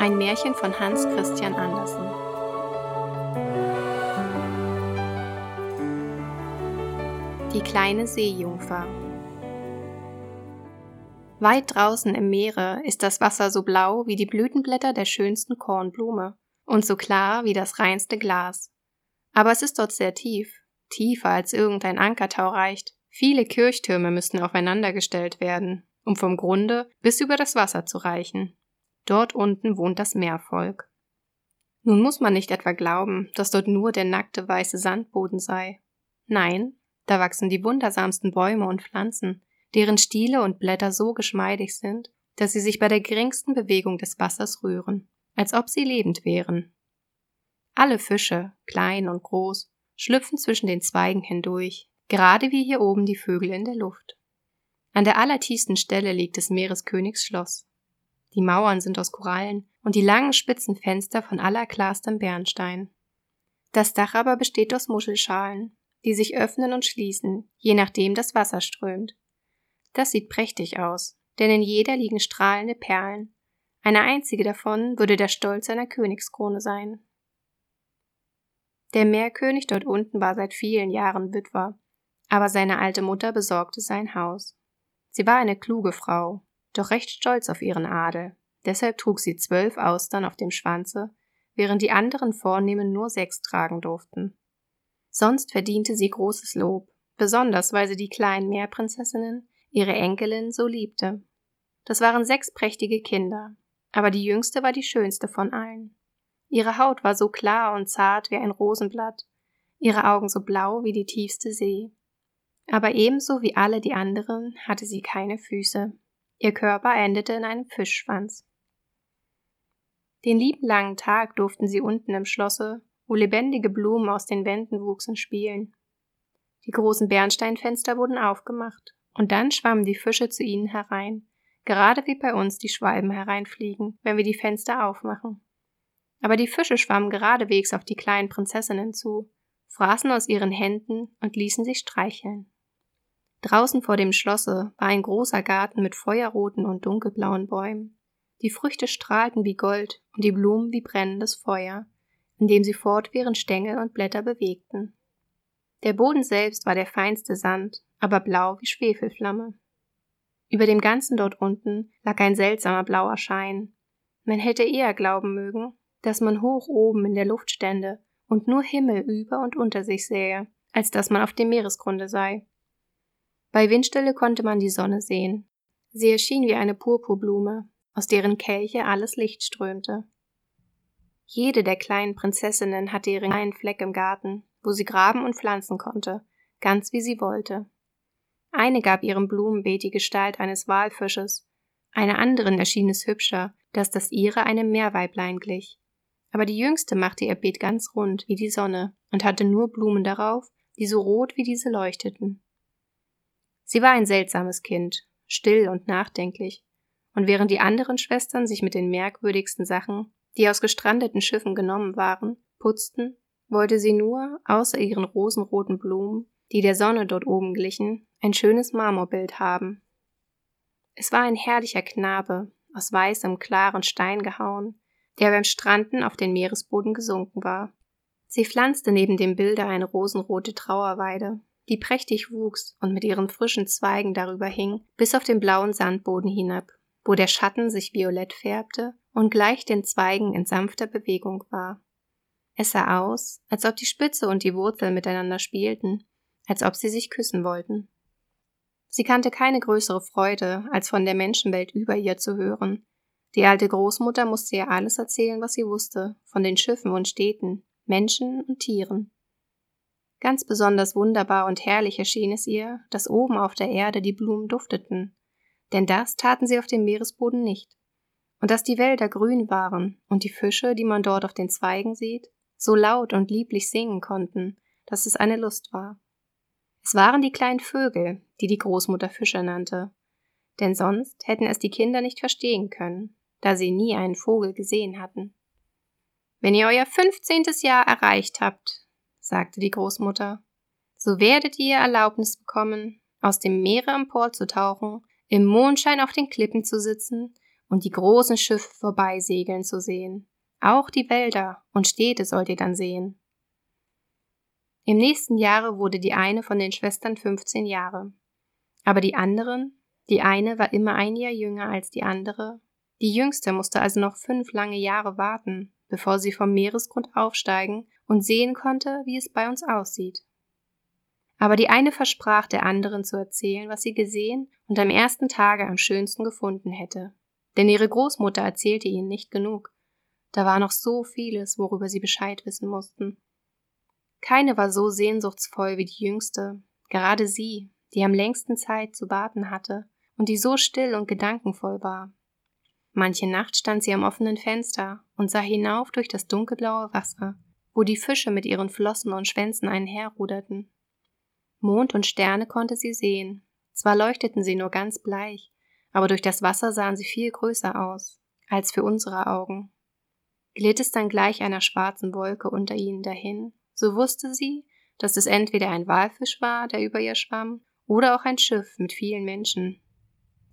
Ein Märchen von Hans Christian Andersen. Die kleine Seejungfer. Weit draußen im Meere ist das Wasser so blau wie die Blütenblätter der schönsten Kornblume und so klar wie das reinste Glas. Aber es ist dort sehr tief, tiefer als irgendein Ankertau reicht. Viele Kirchtürme müssten aufeinandergestellt werden, um vom Grunde bis über das Wasser zu reichen. Dort unten wohnt das Meervolk. Nun muss man nicht etwa glauben, dass dort nur der nackte weiße Sandboden sei. Nein, da wachsen die wundersamsten Bäume und Pflanzen, deren Stiele und Blätter so geschmeidig sind, dass sie sich bei der geringsten Bewegung des Wassers rühren, als ob sie lebend wären. Alle Fische, klein und groß, schlüpfen zwischen den Zweigen hindurch, gerade wie hier oben die Vögel in der Luft. An der allertiefsten Stelle liegt des Meereskönigs Schloss. Die Mauern sind aus Korallen und die langen spitzen Fenster von allerklarstem Bernstein. Das Dach aber besteht aus Muschelschalen, die sich öffnen und schließen, je nachdem das Wasser strömt. Das sieht prächtig aus, denn in jeder liegen strahlende Perlen. Eine einzige davon würde der Stolz einer Königskrone sein. Der Meerkönig dort unten war seit vielen Jahren Witwer, aber seine alte Mutter besorgte sein Haus. Sie war eine kluge Frau, doch recht stolz auf ihren Adel. Deshalb trug sie zwölf Austern auf dem Schwanze, während die anderen Vornehmen nur sechs tragen durften. Sonst verdiente sie großes Lob, besonders weil sie die kleinen Meerprinzessinnen, ihre Enkelin, so liebte. Das waren sechs prächtige Kinder, aber die jüngste war die schönste von allen. Ihre Haut war so klar und zart wie ein Rosenblatt, ihre Augen so blau wie die tiefste See. Aber ebenso wie alle die anderen hatte sie keine Füße. Ihr Körper endete in einem Fischschwanz. Den lieben langen Tag durften sie unten im Schlosse, wo lebendige Blumen aus den Wänden wuchsen, spielen. Die großen Bernsteinfenster wurden aufgemacht, und dann schwammen die Fische zu ihnen herein, gerade wie bei uns die Schwalben hereinfliegen, wenn wir die Fenster aufmachen. Aber die Fische schwammen geradewegs auf die kleinen Prinzessinnen zu, fraßen aus ihren Händen und ließen sich streicheln. Draußen vor dem Schlosse war ein großer Garten mit feuerroten und dunkelblauen Bäumen. Die Früchte strahlten wie Gold und die Blumen wie brennendes Feuer, indem sie fortwährend Stängel und Blätter bewegten. Der Boden selbst war der feinste Sand, aber blau wie Schwefelflamme. Über dem Ganzen dort unten lag ein seltsamer blauer Schein. Man hätte eher glauben mögen, dass man hoch oben in der Luft stände und nur Himmel über und unter sich sähe, als dass man auf dem Meeresgrunde sei. Bei Windstille konnte man die Sonne sehen. Sie erschien wie eine Purpurblume, aus deren Kelche alles Licht strömte. Jede der kleinen Prinzessinnen hatte ihren kleinen Fleck im Garten, wo sie graben und pflanzen konnte, ganz wie sie wollte. Eine gab ihrem Blumenbeet die Gestalt eines Walfisches, einer anderen erschien es hübscher, dass das ihre einem Meerweiblein glich. Aber die jüngste machte ihr Beet ganz rund wie die Sonne und hatte nur Blumen darauf, die so rot wie diese leuchteten. Sie war ein seltsames Kind, still und nachdenklich, und während die anderen Schwestern sich mit den merkwürdigsten Sachen, die aus gestrandeten Schiffen genommen waren, putzten, wollte sie nur, außer ihren rosenroten Blumen, die der Sonne dort oben glichen, ein schönes Marmorbild haben. Es war ein herrlicher Knabe, aus weißem, klaren Stein gehauen, der beim Stranden auf den Meeresboden gesunken war. Sie pflanzte neben dem Bilde eine rosenrote Trauerweide, die prächtig wuchs und mit ihren frischen Zweigen darüber hing, bis auf den blauen Sandboden hinab, wo der Schatten sich violett färbte und gleich den Zweigen in sanfter Bewegung war. Es sah aus, als ob die Spitze und die Wurzel miteinander spielten, als ob sie sich küssen wollten. Sie kannte keine größere Freude, als von der Menschenwelt über ihr zu hören. Die alte Großmutter musste ihr alles erzählen, was sie wusste, von den Schiffen und Städten, Menschen und Tieren. Ganz besonders wunderbar und herrlich erschien es ihr, dass oben auf der Erde die Blumen dufteten, denn das taten sie auf dem Meeresboden nicht, und dass die Wälder grün waren und die Fische, die man dort auf den Zweigen sieht, so laut und lieblich singen konnten, dass es eine Lust war. Es waren die kleinen Vögel, die die Großmutter Fische nannte, denn sonst hätten es die Kinder nicht verstehen können, da sie nie einen Vogel gesehen hatten. Wenn ihr euer fünfzehntes Jahr erreicht habt, sagte die Großmutter, so werdet ihr Erlaubnis bekommen, aus dem Meere empor zu tauchen, im Mondschein auf den Klippen zu sitzen und die großen Schiffe vorbeisegeln zu sehen. Auch die Wälder und Städte sollt ihr dann sehen. Im nächsten Jahre wurde die eine von den Schwestern 15 Jahre. Aber die anderen, die eine war immer ein Jahr jünger als die andere, die jüngste musste also noch fünf lange Jahre warten, bevor sie vom Meeresgrund aufsteigen und sehen konnte, wie es bei uns aussieht. Aber die eine versprach der anderen zu erzählen, was sie gesehen und am ersten Tage am schönsten gefunden hätte. Denn ihre Großmutter erzählte ihnen nicht genug. Da war noch so vieles, worüber sie Bescheid wissen mussten. Keine war so sehnsuchtsvoll wie die jüngste, gerade sie, die am längsten Zeit zu warten hatte und die so still und gedankenvoll war. Manche Nacht stand sie am offenen Fenster und sah hinauf durch das dunkelblaue Wasser, wo die Fische mit ihren Flossen und Schwänzen einherruderten. Mond und Sterne konnte sie sehen, zwar leuchteten sie nur ganz bleich, aber durch das Wasser sahen sie viel größer aus, als für unsere Augen. Glitt es dann gleich einer schwarzen Wolke unter ihnen dahin, so wusste sie, dass es entweder ein Walfisch war, der über ihr schwamm, oder auch ein Schiff mit vielen Menschen.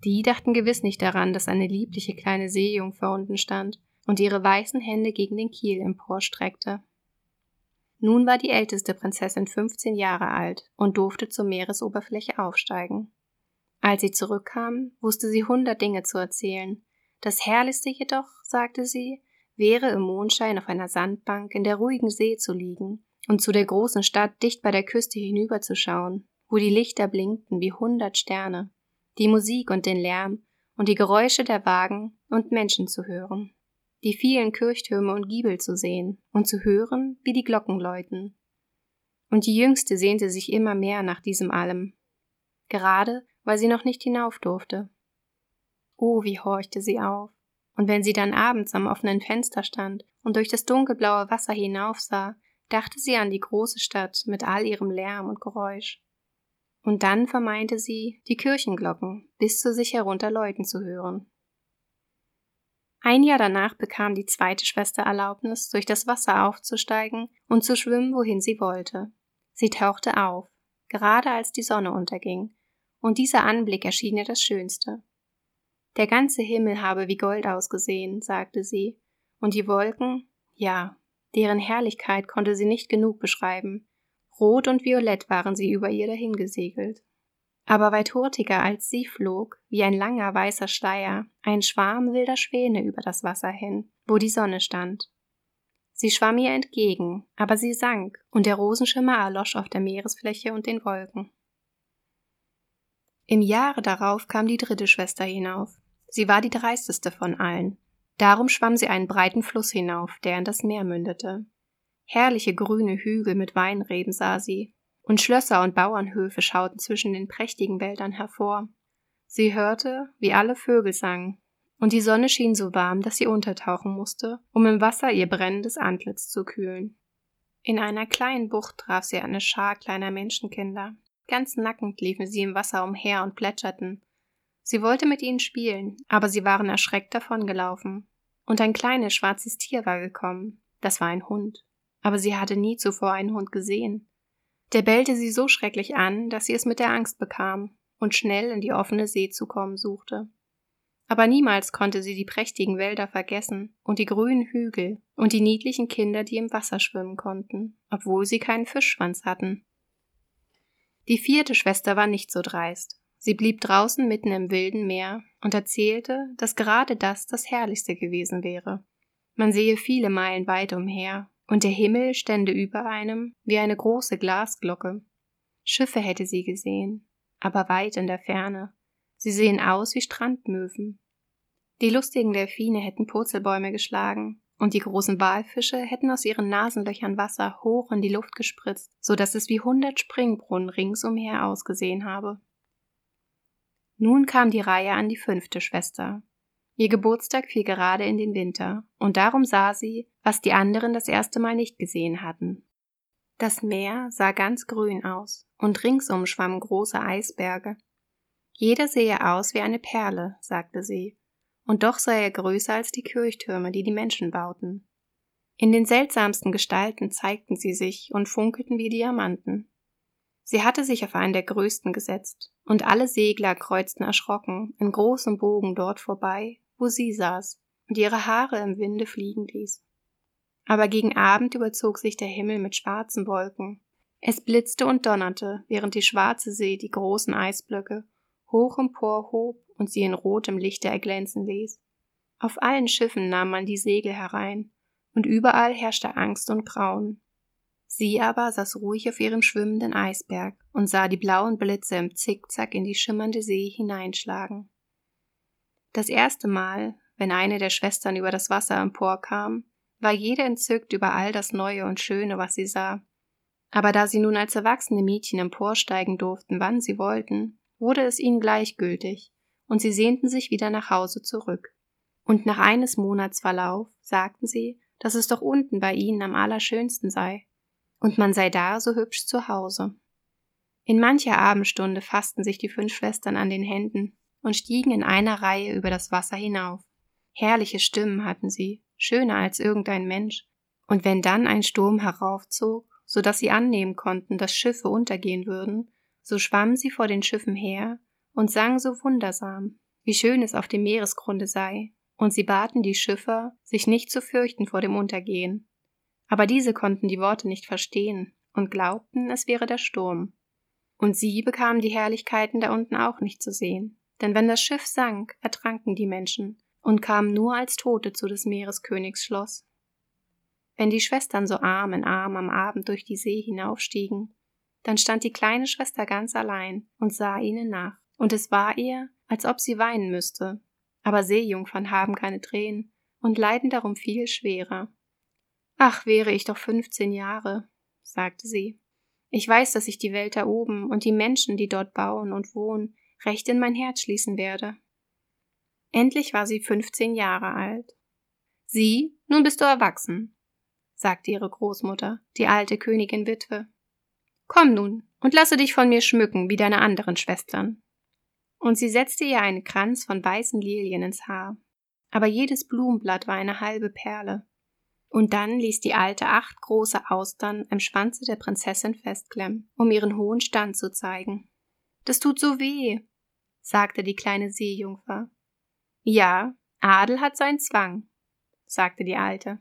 Die dachten gewiss nicht daran, dass eine liebliche kleine Seejungfer unten stand und ihre weißen Hände gegen den Kiel emporstreckte. Nun war die älteste Prinzessin 15 Jahre alt und durfte zur Meeresoberfläche aufsteigen. Als sie zurückkam, wusste sie hundert Dinge zu erzählen. Das Herrlichste jedoch, sagte sie, wäre im Mondschein auf einer Sandbank in der ruhigen See zu liegen und zu der großen Stadt dicht bei der Küste hinüberzuschauen wo die Lichter blinkten wie hundert Sterne, die Musik und den Lärm und die Geräusche der Wagen und Menschen zu hören, die vielen Kirchtürme und Giebel zu sehen und zu hören, wie die Glocken läuten. Und die Jüngste sehnte sich immer mehr nach diesem allem, gerade weil sie noch nicht hinauf durfte. Oh, wie horchte sie auf, und wenn sie dann abends am offenen Fenster stand und durch das dunkelblaue Wasser hinaufsah, dachte sie an die große Stadt mit all ihrem Lärm und Geräusch und dann vermeinte sie, die Kirchenglocken bis zu sich herunter läuten zu hören. Ein Jahr danach bekam die zweite Schwester Erlaubnis, durch das Wasser aufzusteigen und zu schwimmen, wohin sie wollte. Sie tauchte auf, gerade als die Sonne unterging, und dieser Anblick erschien ihr das Schönste. Der ganze Himmel habe wie Gold ausgesehen, sagte sie, und die Wolken, ja, deren Herrlichkeit konnte sie nicht genug beschreiben, Rot und Violett waren sie über ihr dahingesegelt. Aber weit hurtiger als sie flog, wie ein langer weißer Schleier, ein Schwarm wilder Schwäne über das Wasser hin, wo die Sonne stand. Sie schwamm ihr entgegen, aber sie sank, und der Rosenschimmer erlosch auf der Meeresfläche und den Wolken. Im Jahre darauf kam die dritte Schwester hinauf. Sie war die dreisteste von allen. Darum schwamm sie einen breiten Fluss hinauf, der in das Meer mündete. Herrliche grüne Hügel mit Weinreben sah sie, und Schlösser und Bauernhöfe schauten zwischen den prächtigen Wäldern hervor. Sie hörte, wie alle Vögel sangen, und die Sonne schien so warm, dass sie untertauchen musste, um im Wasser ihr brennendes Antlitz zu kühlen. In einer kleinen Bucht traf sie eine Schar kleiner Menschenkinder. Ganz nackend liefen sie im Wasser umher und plätscherten. Sie wollte mit ihnen spielen, aber sie waren erschreckt davongelaufen. Und ein kleines schwarzes Tier war gekommen. Das war ein Hund aber sie hatte nie zuvor einen Hund gesehen. Der bellte sie so schrecklich an, dass sie es mit der Angst bekam und schnell in die offene See zu kommen suchte. Aber niemals konnte sie die prächtigen Wälder vergessen und die grünen Hügel und die niedlichen Kinder, die im Wasser schwimmen konnten, obwohl sie keinen Fischschwanz hatten. Die vierte Schwester war nicht so dreist. Sie blieb draußen mitten im wilden Meer und erzählte, dass gerade das das Herrlichste gewesen wäre. Man sehe viele Meilen weit umher und der Himmel stände über einem wie eine große Glasglocke. Schiffe hätte sie gesehen, aber weit in der Ferne. Sie sehen aus wie Strandmöwen. Die lustigen Delfine hätten Purzelbäume geschlagen, und die großen Walfische hätten aus ihren Nasenlöchern Wasser hoch in die Luft gespritzt, so dass es wie hundert Springbrunnen ringsumher ausgesehen habe. Nun kam die Reihe an die fünfte Schwester, Ihr Geburtstag fiel gerade in den Winter, und darum sah sie, was die anderen das erste Mal nicht gesehen hatten. Das Meer sah ganz grün aus, und ringsum schwammen große Eisberge. Jeder sehe aus wie eine Perle, sagte sie, und doch sei er größer als die Kirchtürme, die die Menschen bauten. In den seltsamsten Gestalten zeigten sie sich und funkelten wie Diamanten. Sie hatte sich auf einen der größten gesetzt, und alle Segler kreuzten erschrocken in großem Bogen dort vorbei wo sie saß und ihre Haare im Winde fliegen ließ. Aber gegen Abend überzog sich der Himmel mit schwarzen Wolken. Es blitzte und donnerte, während die schwarze See die großen Eisblöcke hoch emporhob und sie in rotem Lichte erglänzen ließ. Auf allen Schiffen nahm man die Segel herein, und überall herrschte Angst und Grauen. Sie aber saß ruhig auf ihrem schwimmenden Eisberg und sah die blauen Blitze im Zickzack in die schimmernde See hineinschlagen. Das erste Mal, wenn eine der Schwestern über das Wasser emporkam, war jede entzückt über all das Neue und Schöne, was sie sah. Aber da sie nun als erwachsene Mädchen emporsteigen durften, wann sie wollten, wurde es ihnen gleichgültig, und sie sehnten sich wieder nach Hause zurück. Und nach eines Monats Verlauf sagten sie, dass es doch unten bei ihnen am allerschönsten sei, und man sei da so hübsch zu Hause. In mancher Abendstunde fassten sich die fünf Schwestern an den Händen und stiegen in einer Reihe über das Wasser hinauf. Herrliche Stimmen hatten sie, schöner als irgendein Mensch, und wenn dann ein Sturm heraufzog, so dass sie annehmen konnten, dass Schiffe untergehen würden, so schwammen sie vor den Schiffen her und sangen so wundersam, wie schön es auf dem Meeresgrunde sei, und sie baten die Schiffer, sich nicht zu fürchten vor dem Untergehen. Aber diese konnten die Worte nicht verstehen und glaubten, es wäre der Sturm. Und sie bekamen die Herrlichkeiten da unten auch nicht zu sehen, denn wenn das Schiff sank, ertranken die Menschen und kamen nur als Tote zu des Meereskönigs Schloss. Wenn die Schwestern so Arm in Arm am Abend durch die See hinaufstiegen, dann stand die kleine Schwester ganz allein und sah ihnen nach, und es war ihr, als ob sie weinen müsste. Aber Seejungfern haben keine Tränen und leiden darum viel schwerer. Ach, wäre ich doch fünfzehn Jahre, sagte sie. Ich weiß, dass ich die Welt da oben und die Menschen, die dort bauen und wohnen, recht in mein Herz schließen werde. Endlich war sie fünfzehn Jahre alt. Sie, nun bist du erwachsen, sagte ihre Großmutter, die alte Königin Witwe. Komm nun und lasse dich von mir schmücken wie deine anderen Schwestern. Und sie setzte ihr einen Kranz von weißen Lilien ins Haar, aber jedes Blumenblatt war eine halbe Perle. Und dann ließ die Alte acht große Austern im Schwanze der Prinzessin festklemmen, um ihren hohen Stand zu zeigen. Das tut so weh, sagte die kleine Seejungfer. Ja, Adel hat seinen Zwang, sagte die Alte.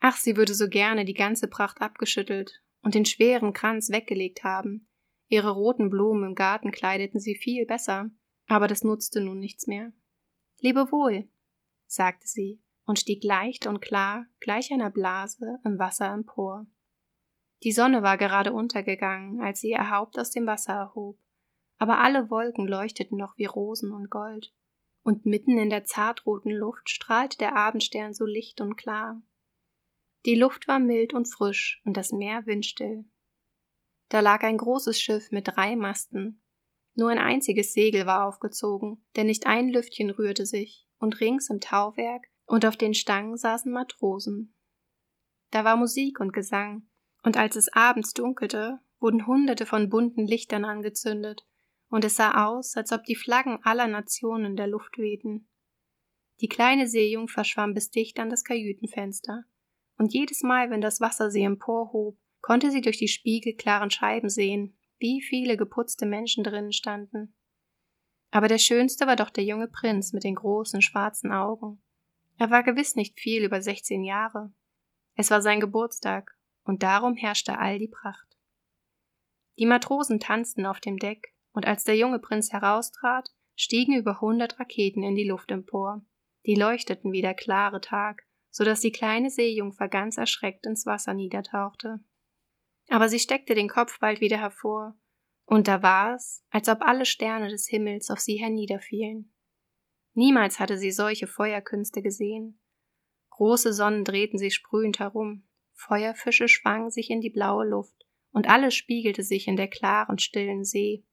Ach, sie würde so gerne die ganze Pracht abgeschüttelt und den schweren Kranz weggelegt haben. Ihre roten Blumen im Garten kleideten sie viel besser, aber das nutzte nun nichts mehr. Lebe wohl, sagte sie und stieg leicht und klar, gleich einer Blase, im Wasser empor. Die Sonne war gerade untergegangen, als sie ihr Haupt aus dem Wasser erhob, aber alle Wolken leuchteten noch wie Rosen und Gold, und mitten in der zartroten Luft strahlte der Abendstern so licht und klar, die Luft war mild und frisch und das Meer windstill. Da lag ein großes Schiff mit drei Masten. Nur ein einziges Segel war aufgezogen, denn nicht ein Lüftchen rührte sich, und rings im Tauwerk und auf den Stangen saßen Matrosen. Da war Musik und Gesang, und als es abends dunkelte, wurden hunderte von bunten Lichtern angezündet, und es sah aus, als ob die Flaggen aller Nationen in der Luft wehten. Die kleine Seejungfer schwamm bis dicht an das Kajütenfenster und jedes Mal, wenn das Wasser sie emporhob, konnte sie durch die spiegelklaren Scheiben sehen, wie viele geputzte Menschen drinnen standen. Aber der schönste war doch der junge Prinz mit den großen schwarzen Augen. Er war gewiss nicht viel über sechzehn Jahre. Es war sein Geburtstag, und darum herrschte all die Pracht. Die Matrosen tanzten auf dem Deck, und als der junge Prinz heraustrat, stiegen über hundert Raketen in die Luft empor. Die leuchteten wie der klare Tag, so dass die kleine Seejungfer ganz erschreckt ins Wasser niedertauchte. Aber sie steckte den Kopf bald wieder hervor, und da war es, als ob alle Sterne des Himmels auf sie herniederfielen. Niemals hatte sie solche Feuerkünste gesehen. Große Sonnen drehten sich sprühend herum, Feuerfische schwangen sich in die blaue Luft, und alles spiegelte sich in der klaren, stillen See.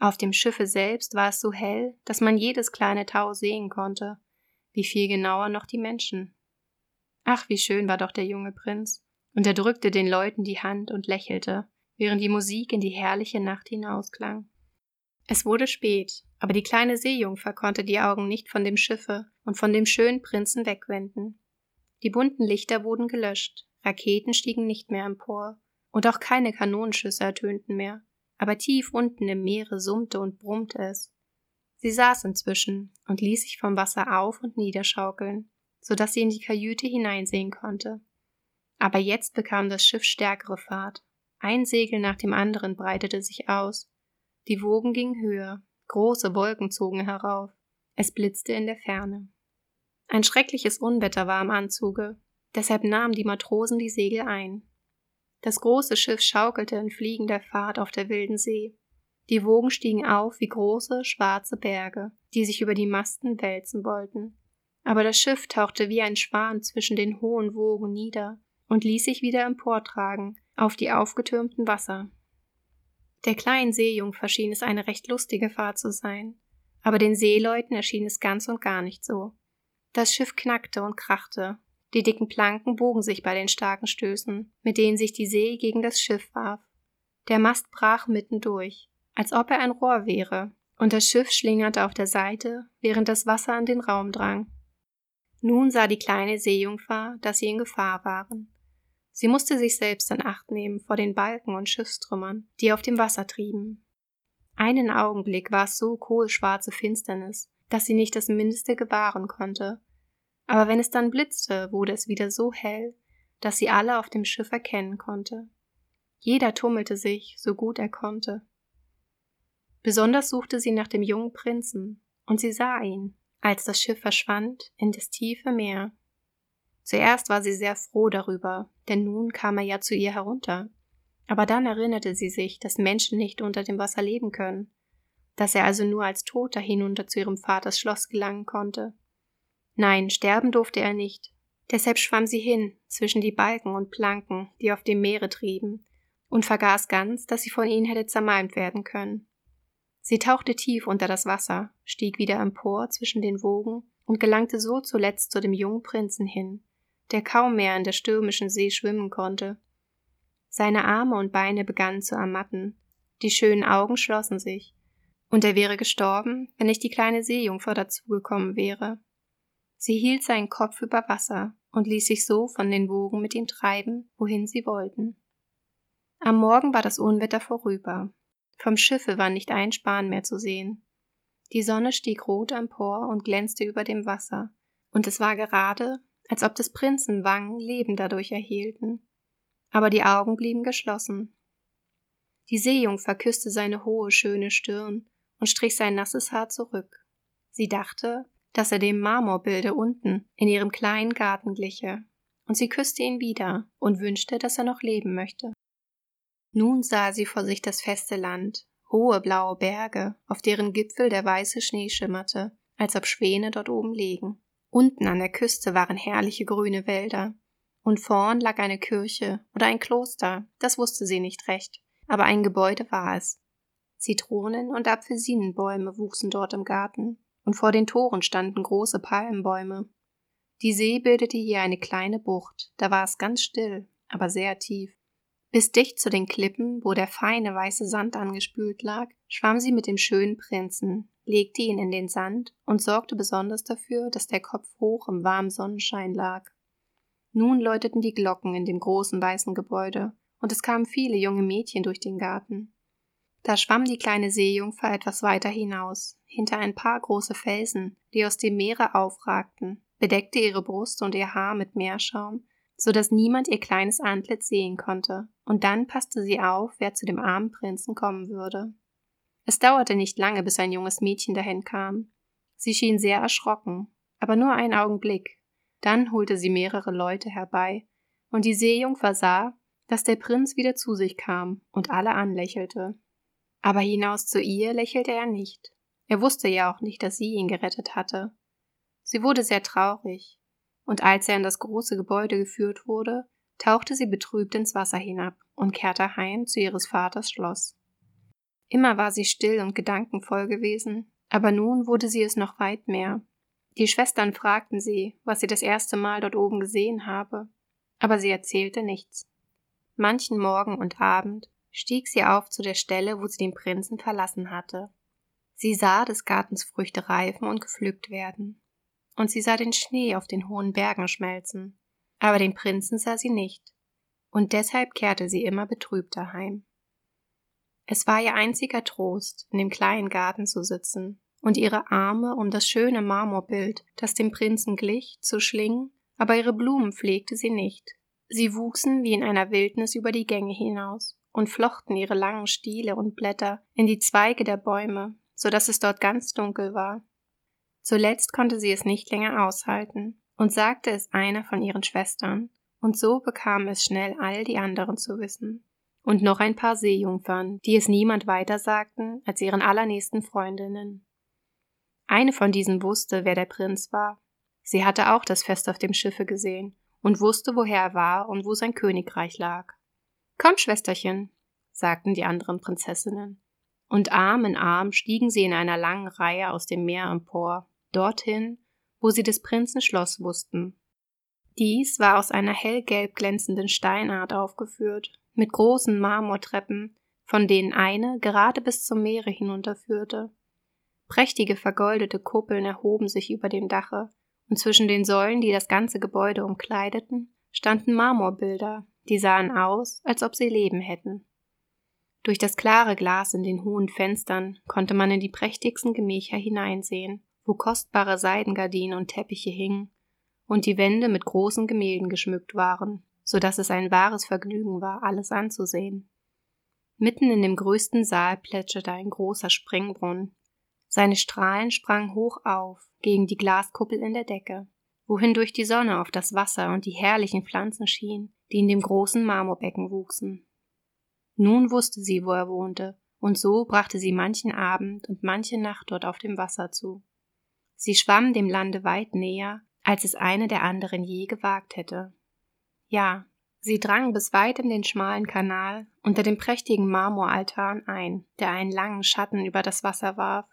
Auf dem Schiffe selbst war es so hell, dass man jedes kleine Tau sehen konnte, wie viel genauer noch die Menschen. Ach, wie schön war doch der junge Prinz, und er drückte den Leuten die Hand und lächelte, während die Musik in die herrliche Nacht hinausklang. Es wurde spät, aber die kleine Seejungfer konnte die Augen nicht von dem Schiffe und von dem schönen Prinzen wegwenden. Die bunten Lichter wurden gelöscht, Raketen stiegen nicht mehr empor, und auch keine Kanonenschüsse ertönten mehr, aber tief unten im Meere summte und brummte es. Sie saß inzwischen und ließ sich vom Wasser auf und niederschaukeln, so dass sie in die Kajüte hineinsehen konnte. Aber jetzt bekam das Schiff stärkere Fahrt. Ein Segel nach dem anderen breitete sich aus. Die Wogen gingen höher, große Wolken zogen herauf. Es blitzte in der Ferne. Ein schreckliches Unwetter war im Anzuge, deshalb nahmen die Matrosen die Segel ein. Das große Schiff schaukelte in fliegender Fahrt auf der wilden See. Die Wogen stiegen auf wie große, schwarze Berge, die sich über die Masten wälzen wollten. Aber das Schiff tauchte wie ein Schwan zwischen den hohen Wogen nieder und ließ sich wieder emportragen auf die aufgetürmten Wasser. Der kleinen Seejungfer schien es eine recht lustige Fahrt zu sein, aber den Seeleuten erschien es ganz und gar nicht so. Das Schiff knackte und krachte, die dicken Planken bogen sich bei den starken Stößen, mit denen sich die See gegen das Schiff warf. Der Mast brach mitten durch, als ob er ein Rohr wäre, und das Schiff schlingerte auf der Seite, während das Wasser an den Raum drang. Nun sah die kleine Seejungfer, dass sie in Gefahr waren. Sie musste sich selbst in Acht nehmen vor den Balken und Schiffstrümmern, die auf dem Wasser trieben. Einen Augenblick war es so kohlschwarze Finsternis, dass sie nicht das Mindeste gewahren konnte. Aber wenn es dann blitzte, wurde es wieder so hell, dass sie alle auf dem Schiff erkennen konnte. Jeder tummelte sich, so gut er konnte. Besonders suchte sie nach dem jungen Prinzen, und sie sah ihn, als das Schiff verschwand in das tiefe Meer. Zuerst war sie sehr froh darüber, denn nun kam er ja zu ihr herunter. Aber dann erinnerte sie sich, dass Menschen nicht unter dem Wasser leben können, dass er also nur als Toter hinunter zu ihrem Vaters Schloss gelangen konnte. Nein, sterben durfte er nicht. Deshalb schwamm sie hin zwischen die Balken und Planken, die auf dem Meere trieben, und vergaß ganz, dass sie von ihnen hätte zermalmt werden können. Sie tauchte tief unter das Wasser, stieg wieder empor zwischen den Wogen und gelangte so zuletzt zu dem jungen Prinzen hin, der kaum mehr in der stürmischen See schwimmen konnte. Seine Arme und Beine begannen zu ermatten, die schönen Augen schlossen sich, und er wäre gestorben, wenn nicht die kleine Seejungfer dazugekommen wäre. Sie hielt seinen Kopf über Wasser und ließ sich so von den Wogen mit ihm treiben, wohin sie wollten. Am Morgen war das Unwetter vorüber. Vom Schiffe war nicht ein Span mehr zu sehen. Die Sonne stieg rot empor und glänzte über dem Wasser, und es war gerade, als ob des Prinzen Wangen Leben dadurch erhielten. Aber die Augen blieben geschlossen. Die Seejungfer küsste seine hohe, schöne Stirn und strich sein nasses Haar zurück. Sie dachte, dass er dem Marmorbilde unten in ihrem kleinen Garten gliche, und sie küsste ihn wieder und wünschte, dass er noch leben möchte. Nun sah sie vor sich das feste Land, hohe blaue Berge, auf deren Gipfel der weiße Schnee schimmerte, als ob Schwäne dort oben liegen. Unten an der Küste waren herrliche grüne Wälder, und vorn lag eine Kirche oder ein Kloster, das wusste sie nicht recht, aber ein Gebäude war es. Zitronen und Apfelsinenbäume wuchsen dort im Garten, und vor den Toren standen große Palmenbäume. Die See bildete hier eine kleine Bucht, da war es ganz still, aber sehr tief. Bis dicht zu den Klippen, wo der feine weiße Sand angespült lag, schwamm sie mit dem schönen Prinzen, legte ihn in den Sand und sorgte besonders dafür, dass der Kopf hoch im warmen Sonnenschein lag. Nun läuteten die Glocken in dem großen weißen Gebäude, und es kamen viele junge Mädchen durch den Garten. Da schwamm die kleine Seejungfer etwas weiter hinaus, hinter ein paar große Felsen, die aus dem Meere aufragten, bedeckte ihre Brust und ihr Haar mit Meerschaum, so dass niemand ihr kleines Antlitz sehen konnte, und dann passte sie auf, wer zu dem armen Prinzen kommen würde. Es dauerte nicht lange, bis ein junges Mädchen dahin kam. Sie schien sehr erschrocken, aber nur einen Augenblick. Dann holte sie mehrere Leute herbei, und die Seejungfer sah, dass der Prinz wieder zu sich kam und alle anlächelte. Aber hinaus zu ihr lächelte er nicht. Er wusste ja auch nicht, dass sie ihn gerettet hatte. Sie wurde sehr traurig, und als er in das große Gebäude geführt wurde, tauchte sie betrübt ins Wasser hinab und kehrte heim zu ihres Vaters Schloss. Immer war sie still und gedankenvoll gewesen, aber nun wurde sie es noch weit mehr. Die Schwestern fragten sie, was sie das erste Mal dort oben gesehen habe, aber sie erzählte nichts. Manchen Morgen und Abend stieg sie auf zu der Stelle, wo sie den Prinzen verlassen hatte. Sie sah des Gartens Früchte reifen und gepflückt werden, und sie sah den Schnee auf den hohen Bergen schmelzen, aber den Prinzen sah sie nicht, und deshalb kehrte sie immer betrübter heim. Es war ihr einziger Trost, in dem kleinen Garten zu sitzen und ihre Arme um das schöne Marmorbild, das dem Prinzen glich, zu schlingen, aber ihre Blumen pflegte sie nicht. Sie wuchsen wie in einer Wildnis über die Gänge hinaus und flochten ihre langen Stiele und Blätter in die Zweige der Bäume, so dass es dort ganz dunkel war. Zuletzt konnte sie es nicht länger aushalten und sagte es einer von ihren Schwestern, und so bekam es schnell all die anderen zu wissen. Und noch ein paar Seejungfern, die es niemand weiter sagten als ihren allernächsten Freundinnen. Eine von diesen wusste, wer der Prinz war. Sie hatte auch das Fest auf dem Schiffe gesehen und wusste, woher er war und wo sein Königreich lag. Komm, Schwesterchen, sagten die anderen Prinzessinnen. Und Arm in Arm stiegen sie in einer langen Reihe aus dem Meer empor, dorthin, wo sie des Prinzen Schloss wussten. Dies war aus einer hellgelb glänzenden Steinart aufgeführt, mit großen Marmortreppen, von denen eine gerade bis zum Meere hinunterführte. Prächtige vergoldete Kuppeln erhoben sich über dem Dache, und zwischen den Säulen, die das ganze Gebäude umkleideten, standen Marmorbilder, die sahen aus, als ob sie Leben hätten. Durch das klare Glas in den hohen Fenstern konnte man in die prächtigsten Gemächer hineinsehen, wo kostbare Seidengardinen und Teppiche hingen und die Wände mit großen Gemälden geschmückt waren, so dass es ein wahres Vergnügen war, alles anzusehen. Mitten in dem größten Saal plätscherte ein großer Springbrunnen, seine Strahlen sprangen hoch auf gegen die Glaskuppel in der Decke, wohin durch die Sonne auf das Wasser und die herrlichen Pflanzen schien, die in dem großen Marmorbecken wuchsen. Nun wusste sie, wo er wohnte, und so brachte sie manchen Abend und manche Nacht dort auf dem Wasser zu. Sie schwamm dem Lande weit näher, als es eine der anderen je gewagt hätte. Ja, sie drang bis weit in den schmalen Kanal unter dem prächtigen Marmoraltan ein, der einen langen Schatten über das Wasser warf,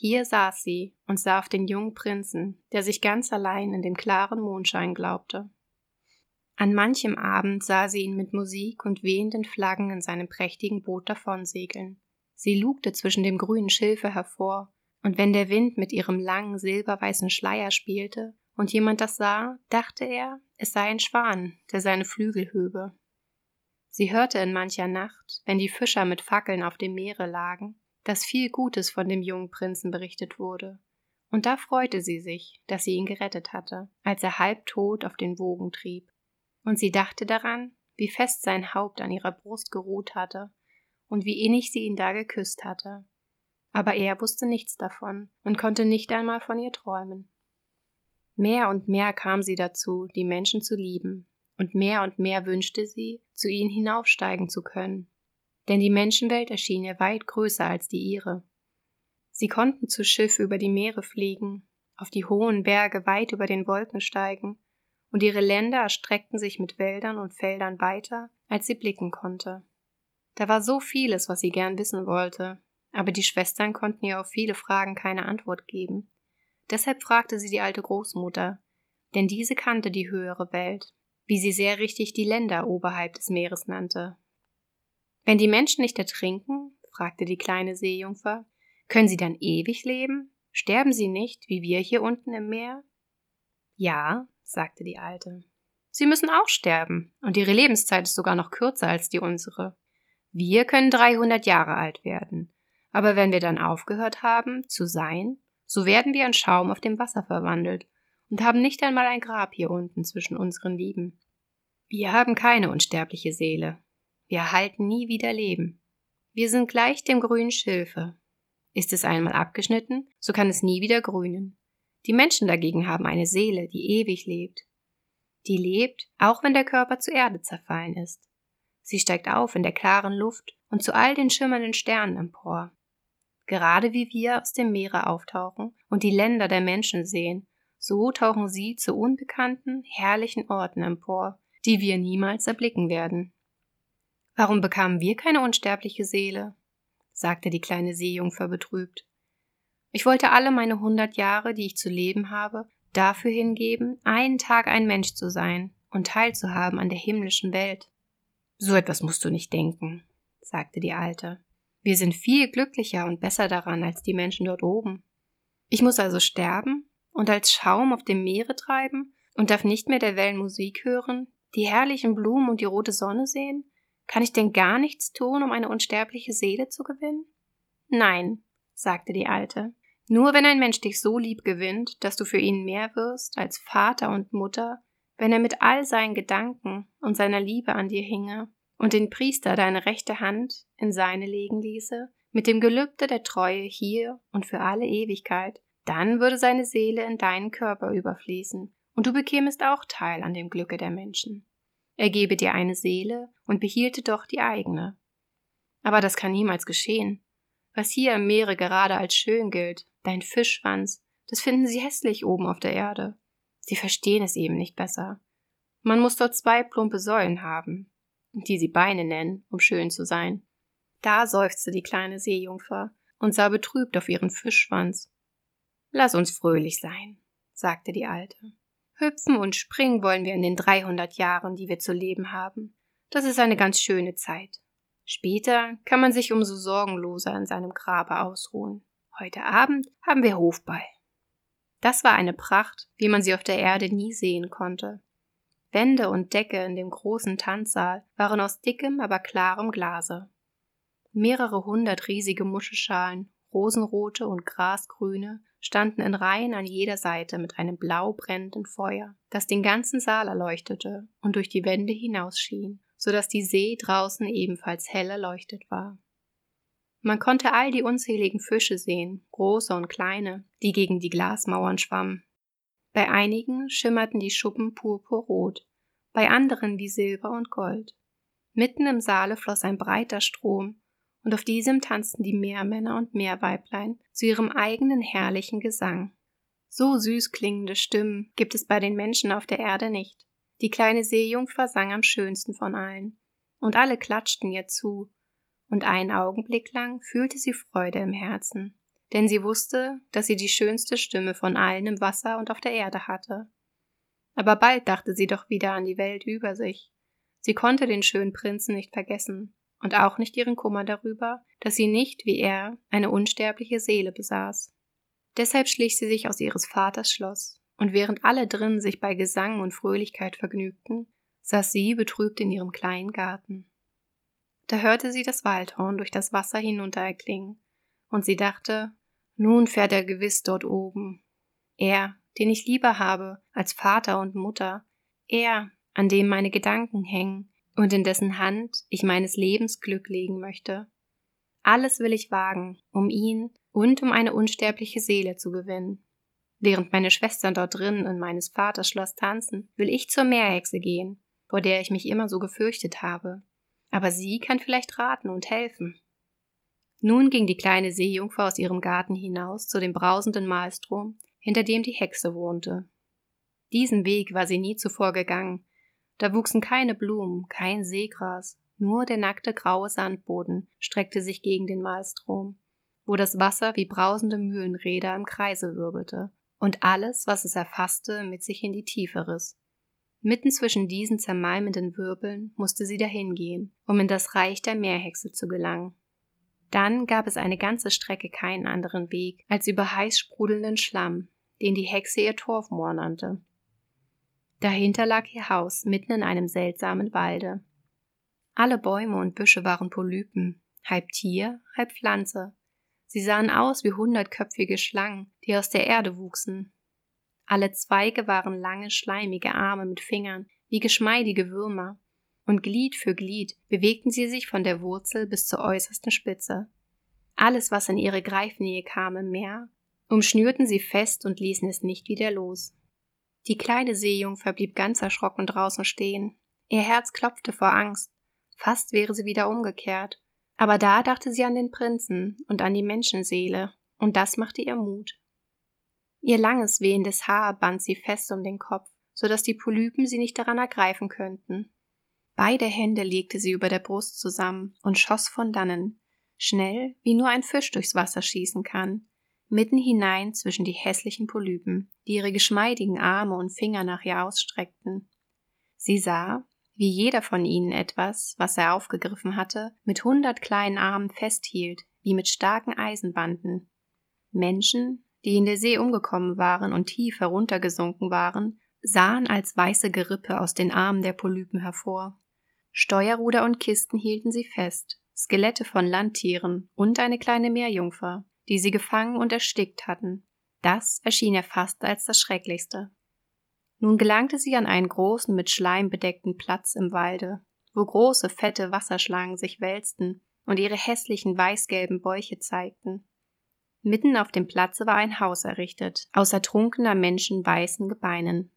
hier saß sie und sah auf den jungen Prinzen, der sich ganz allein in dem klaren Mondschein glaubte. An manchem Abend sah sie ihn mit Musik und wehenden Flaggen in seinem prächtigen Boot davonsegeln. Sie lugte zwischen dem grünen Schilfe hervor, und wenn der Wind mit ihrem langen silberweißen Schleier spielte und jemand das sah, dachte er, es sei ein Schwan, der seine Flügel höbe. Sie hörte in mancher Nacht, wenn die Fischer mit Fackeln auf dem Meere lagen, dass viel Gutes von dem jungen Prinzen berichtet wurde, und da freute sie sich, dass sie ihn gerettet hatte, als er halbtot auf den Wogen trieb, und sie dachte daran, wie fest sein Haupt an ihrer Brust geruht hatte und wie innig sie ihn da geküsst hatte. Aber er wusste nichts davon und konnte nicht einmal von ihr träumen. Mehr und mehr kam sie dazu, die Menschen zu lieben, und mehr und mehr wünschte sie, zu ihnen hinaufsteigen zu können denn die Menschenwelt erschien ihr weit größer als die ihre. Sie konnten zu Schiff über die Meere fliegen, auf die hohen Berge weit über den Wolken steigen, und ihre Länder erstreckten sich mit Wäldern und Feldern weiter, als sie blicken konnte. Da war so vieles, was sie gern wissen wollte, aber die Schwestern konnten ihr auf viele Fragen keine Antwort geben. Deshalb fragte sie die alte Großmutter, denn diese kannte die höhere Welt, wie sie sehr richtig die Länder oberhalb des Meeres nannte, wenn die Menschen nicht ertrinken, fragte die kleine Seejungfer, können sie dann ewig leben? Sterben sie nicht, wie wir hier unten im Meer? Ja, sagte die Alte. Sie müssen auch sterben, und ihre Lebenszeit ist sogar noch kürzer als die unsere. Wir können 300 Jahre alt werden, aber wenn wir dann aufgehört haben, zu sein, so werden wir in Schaum auf dem Wasser verwandelt und haben nicht einmal ein Grab hier unten zwischen unseren Lieben. Wir haben keine unsterbliche Seele, wir erhalten nie wieder Leben. Wir sind gleich dem grünen Schilfe. Ist es einmal abgeschnitten, so kann es nie wieder grünen. Die Menschen dagegen haben eine Seele, die ewig lebt. Die lebt, auch wenn der Körper zu Erde zerfallen ist. Sie steigt auf in der klaren Luft und zu all den schimmernden Sternen empor. Gerade wie wir aus dem Meere auftauchen und die Länder der Menschen sehen, so tauchen sie zu unbekannten, herrlichen Orten empor, die wir niemals erblicken werden. Warum bekamen wir keine unsterbliche Seele? sagte die kleine Seejungfer betrübt. Ich wollte alle meine hundert Jahre, die ich zu leben habe, dafür hingeben, einen Tag ein Mensch zu sein und teilzuhaben an der himmlischen Welt. So etwas musst du nicht denken, sagte die Alte. Wir sind viel glücklicher und besser daran als die Menschen dort oben. Ich muss also sterben und als Schaum auf dem Meere treiben und darf nicht mehr der Wellen Musik hören, die herrlichen Blumen und die rote Sonne sehen, kann ich denn gar nichts tun, um eine unsterbliche Seele zu gewinnen? Nein, sagte die Alte. Nur wenn ein Mensch dich so lieb gewinnt, dass du für ihn mehr wirst als Vater und Mutter, wenn er mit all seinen Gedanken und seiner Liebe an dir hinge und den Priester deine rechte Hand in seine legen ließe, mit dem Gelübde der Treue hier und für alle Ewigkeit, dann würde seine Seele in deinen Körper überfließen, und du bekämest auch Teil an dem Glücke der Menschen. Er gebe dir eine Seele und behielte doch die eigene. Aber das kann niemals geschehen. Was hier im Meere gerade als schön gilt, dein Fischschwanz, das finden sie hässlich oben auf der Erde. Sie verstehen es eben nicht besser. Man muss dort zwei plumpe Säulen haben, die sie Beine nennen, um schön zu sein. Da seufzte die kleine Seejungfer und sah betrübt auf ihren Fischschwanz. Lass uns fröhlich sein, sagte die Alte. Hüpfen und springen wollen wir in den dreihundert Jahren, die wir zu leben haben. Das ist eine ganz schöne Zeit. Später kann man sich umso sorgenloser in seinem Grabe ausruhen. Heute Abend haben wir Hofball. Das war eine Pracht, wie man sie auf der Erde nie sehen konnte. Wände und Decke in dem großen Tanzsaal waren aus dickem, aber klarem Glase. Mehrere hundert riesige Muschelschalen, rosenrote und grasgrüne, standen in Reihen an jeder Seite mit einem blau brennenden Feuer, das den ganzen Saal erleuchtete und durch die Wände hinausschien, so dass die See draußen ebenfalls hell erleuchtet war. Man konnte all die unzähligen Fische sehen, große und kleine, die gegen die Glasmauern schwammen. Bei einigen schimmerten die Schuppen purpurrot, bei anderen wie Silber und Gold. Mitten im Saale floss ein breiter Strom, und auf diesem tanzten die Meermänner und Meerweiblein zu ihrem eigenen herrlichen Gesang. So süß klingende Stimmen gibt es bei den Menschen auf der Erde nicht. Die kleine Seejungfer sang am schönsten von allen, und alle klatschten ihr zu, und einen Augenblick lang fühlte sie Freude im Herzen, denn sie wusste, dass sie die schönste Stimme von allen im Wasser und auf der Erde hatte. Aber bald dachte sie doch wieder an die Welt über sich. Sie konnte den schönen Prinzen nicht vergessen, und auch nicht ihren Kummer darüber, dass sie nicht, wie er, eine unsterbliche Seele besaß. Deshalb schlich sie sich aus ihres Vaters Schloss, und während alle drinnen sich bei Gesang und Fröhlichkeit vergnügten, saß sie betrübt in ihrem kleinen Garten. Da hörte sie das Waldhorn durch das Wasser hinunter erklingen, und sie dachte, nun fährt er gewiss dort oben. Er, den ich lieber habe als Vater und Mutter, er, an dem meine Gedanken hängen, und in dessen Hand ich meines Lebens Glück legen möchte. Alles will ich wagen, um ihn und um eine unsterbliche Seele zu gewinnen. Während meine Schwestern dort drinnen in meines Vaters Schloss tanzen, will ich zur Meerhexe gehen, vor der ich mich immer so gefürchtet habe. Aber sie kann vielleicht raten und helfen. Nun ging die kleine Seejungfer aus ihrem Garten hinaus zu dem brausenden Mahlstrom, hinter dem die Hexe wohnte. Diesen Weg war sie nie zuvor gegangen, da wuchsen keine Blumen, kein Seegras, nur der nackte graue Sandboden streckte sich gegen den Maelstrom, wo das Wasser wie brausende Mühlenräder im Kreise wirbelte und alles, was es erfasste, mit sich in die Tiefe riss. Mitten zwischen diesen zermalmenden Wirbeln musste sie dahingehen, um in das Reich der Meerhexe zu gelangen. Dann gab es eine ganze Strecke keinen anderen Weg als über heiß sprudelnden Schlamm, den die Hexe ihr Torfmoor nannte. Dahinter lag ihr Haus mitten in einem seltsamen Walde. Alle Bäume und Büsche waren Polypen, halb Tier, halb Pflanze. Sie sahen aus wie hundertköpfige Schlangen, die aus der Erde wuchsen. Alle Zweige waren lange, schleimige Arme mit Fingern, wie geschmeidige Würmer, und Glied für Glied bewegten sie sich von der Wurzel bis zur äußersten Spitze. Alles, was in ihre Greifnähe kam im Meer, umschnürten sie fest und ließen es nicht wieder los. Die kleine Seejungfer blieb ganz erschrocken draußen stehen. Ihr Herz klopfte vor Angst. Fast wäre sie wieder umgekehrt. Aber da dachte sie an den Prinzen und an die Menschenseele, und das machte ihr Mut. Ihr langes, wehendes Haar band sie fest um den Kopf, so dass die Polypen sie nicht daran ergreifen könnten. Beide Hände legte sie über der Brust zusammen und schoss von dannen, schnell, wie nur ein Fisch durchs Wasser schießen kann, mitten hinein zwischen die hässlichen Polypen, die ihre geschmeidigen Arme und Finger nach ihr ausstreckten. Sie sah, wie jeder von ihnen etwas, was er aufgegriffen hatte, mit hundert kleinen Armen festhielt, wie mit starken Eisenbanden. Menschen, die in der See umgekommen waren und tief heruntergesunken waren, sahen als weiße Gerippe aus den Armen der Polypen hervor. Steuerruder und Kisten hielten sie fest, Skelette von Landtieren und eine kleine Meerjungfer, die sie gefangen und erstickt hatten. Das erschien ihr fast als das Schrecklichste. Nun gelangte sie an einen großen, mit Schleim bedeckten Platz im Walde, wo große, fette Wasserschlangen sich wälzten und ihre hässlichen weißgelben Bäuche zeigten. Mitten auf dem Platze war ein Haus errichtet, aus ertrunkener Menschen weißen Gebeinen.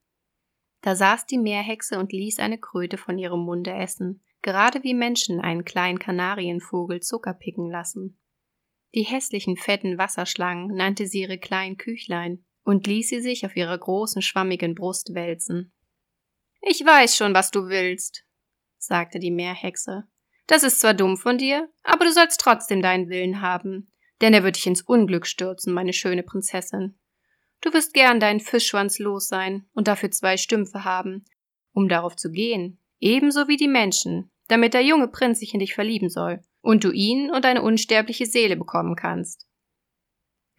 Da saß die Meerhexe und ließ eine Kröte von ihrem Munde essen, gerade wie Menschen einen kleinen Kanarienvogel Zucker picken lassen. Die hässlichen fetten Wasserschlangen nannte sie ihre kleinen Küchlein und ließ sie sich auf ihrer großen schwammigen Brust wälzen. Ich weiß schon, was du willst, sagte die Meerhexe. Das ist zwar dumm von dir, aber du sollst trotzdem deinen Willen haben, denn er wird dich ins Unglück stürzen, meine schöne Prinzessin. Du wirst gern deinen Fischschwanz los sein und dafür zwei Stümpfe haben, um darauf zu gehen, ebenso wie die Menschen, damit der junge Prinz sich in dich verlieben soll und du ihn und eine unsterbliche Seele bekommen kannst.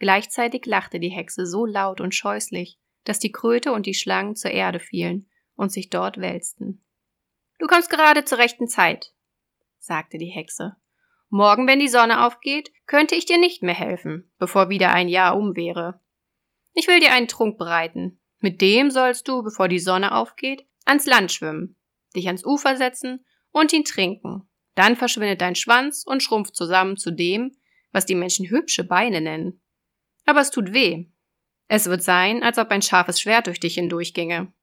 Gleichzeitig lachte die Hexe so laut und scheußlich, dass die Kröte und die Schlangen zur Erde fielen und sich dort wälzten. Du kommst gerade zur rechten Zeit, sagte die Hexe. Morgen, wenn die Sonne aufgeht, könnte ich dir nicht mehr helfen, bevor wieder ein Jahr um wäre. Ich will dir einen Trunk bereiten. Mit dem sollst du, bevor die Sonne aufgeht, ans Land schwimmen, dich ans Ufer setzen und ihn trinken. Dann verschwindet dein Schwanz und schrumpft zusammen zu dem, was die Menschen hübsche Beine nennen. Aber es tut weh. Es wird sein, als ob ein scharfes Schwert durch dich hindurchginge.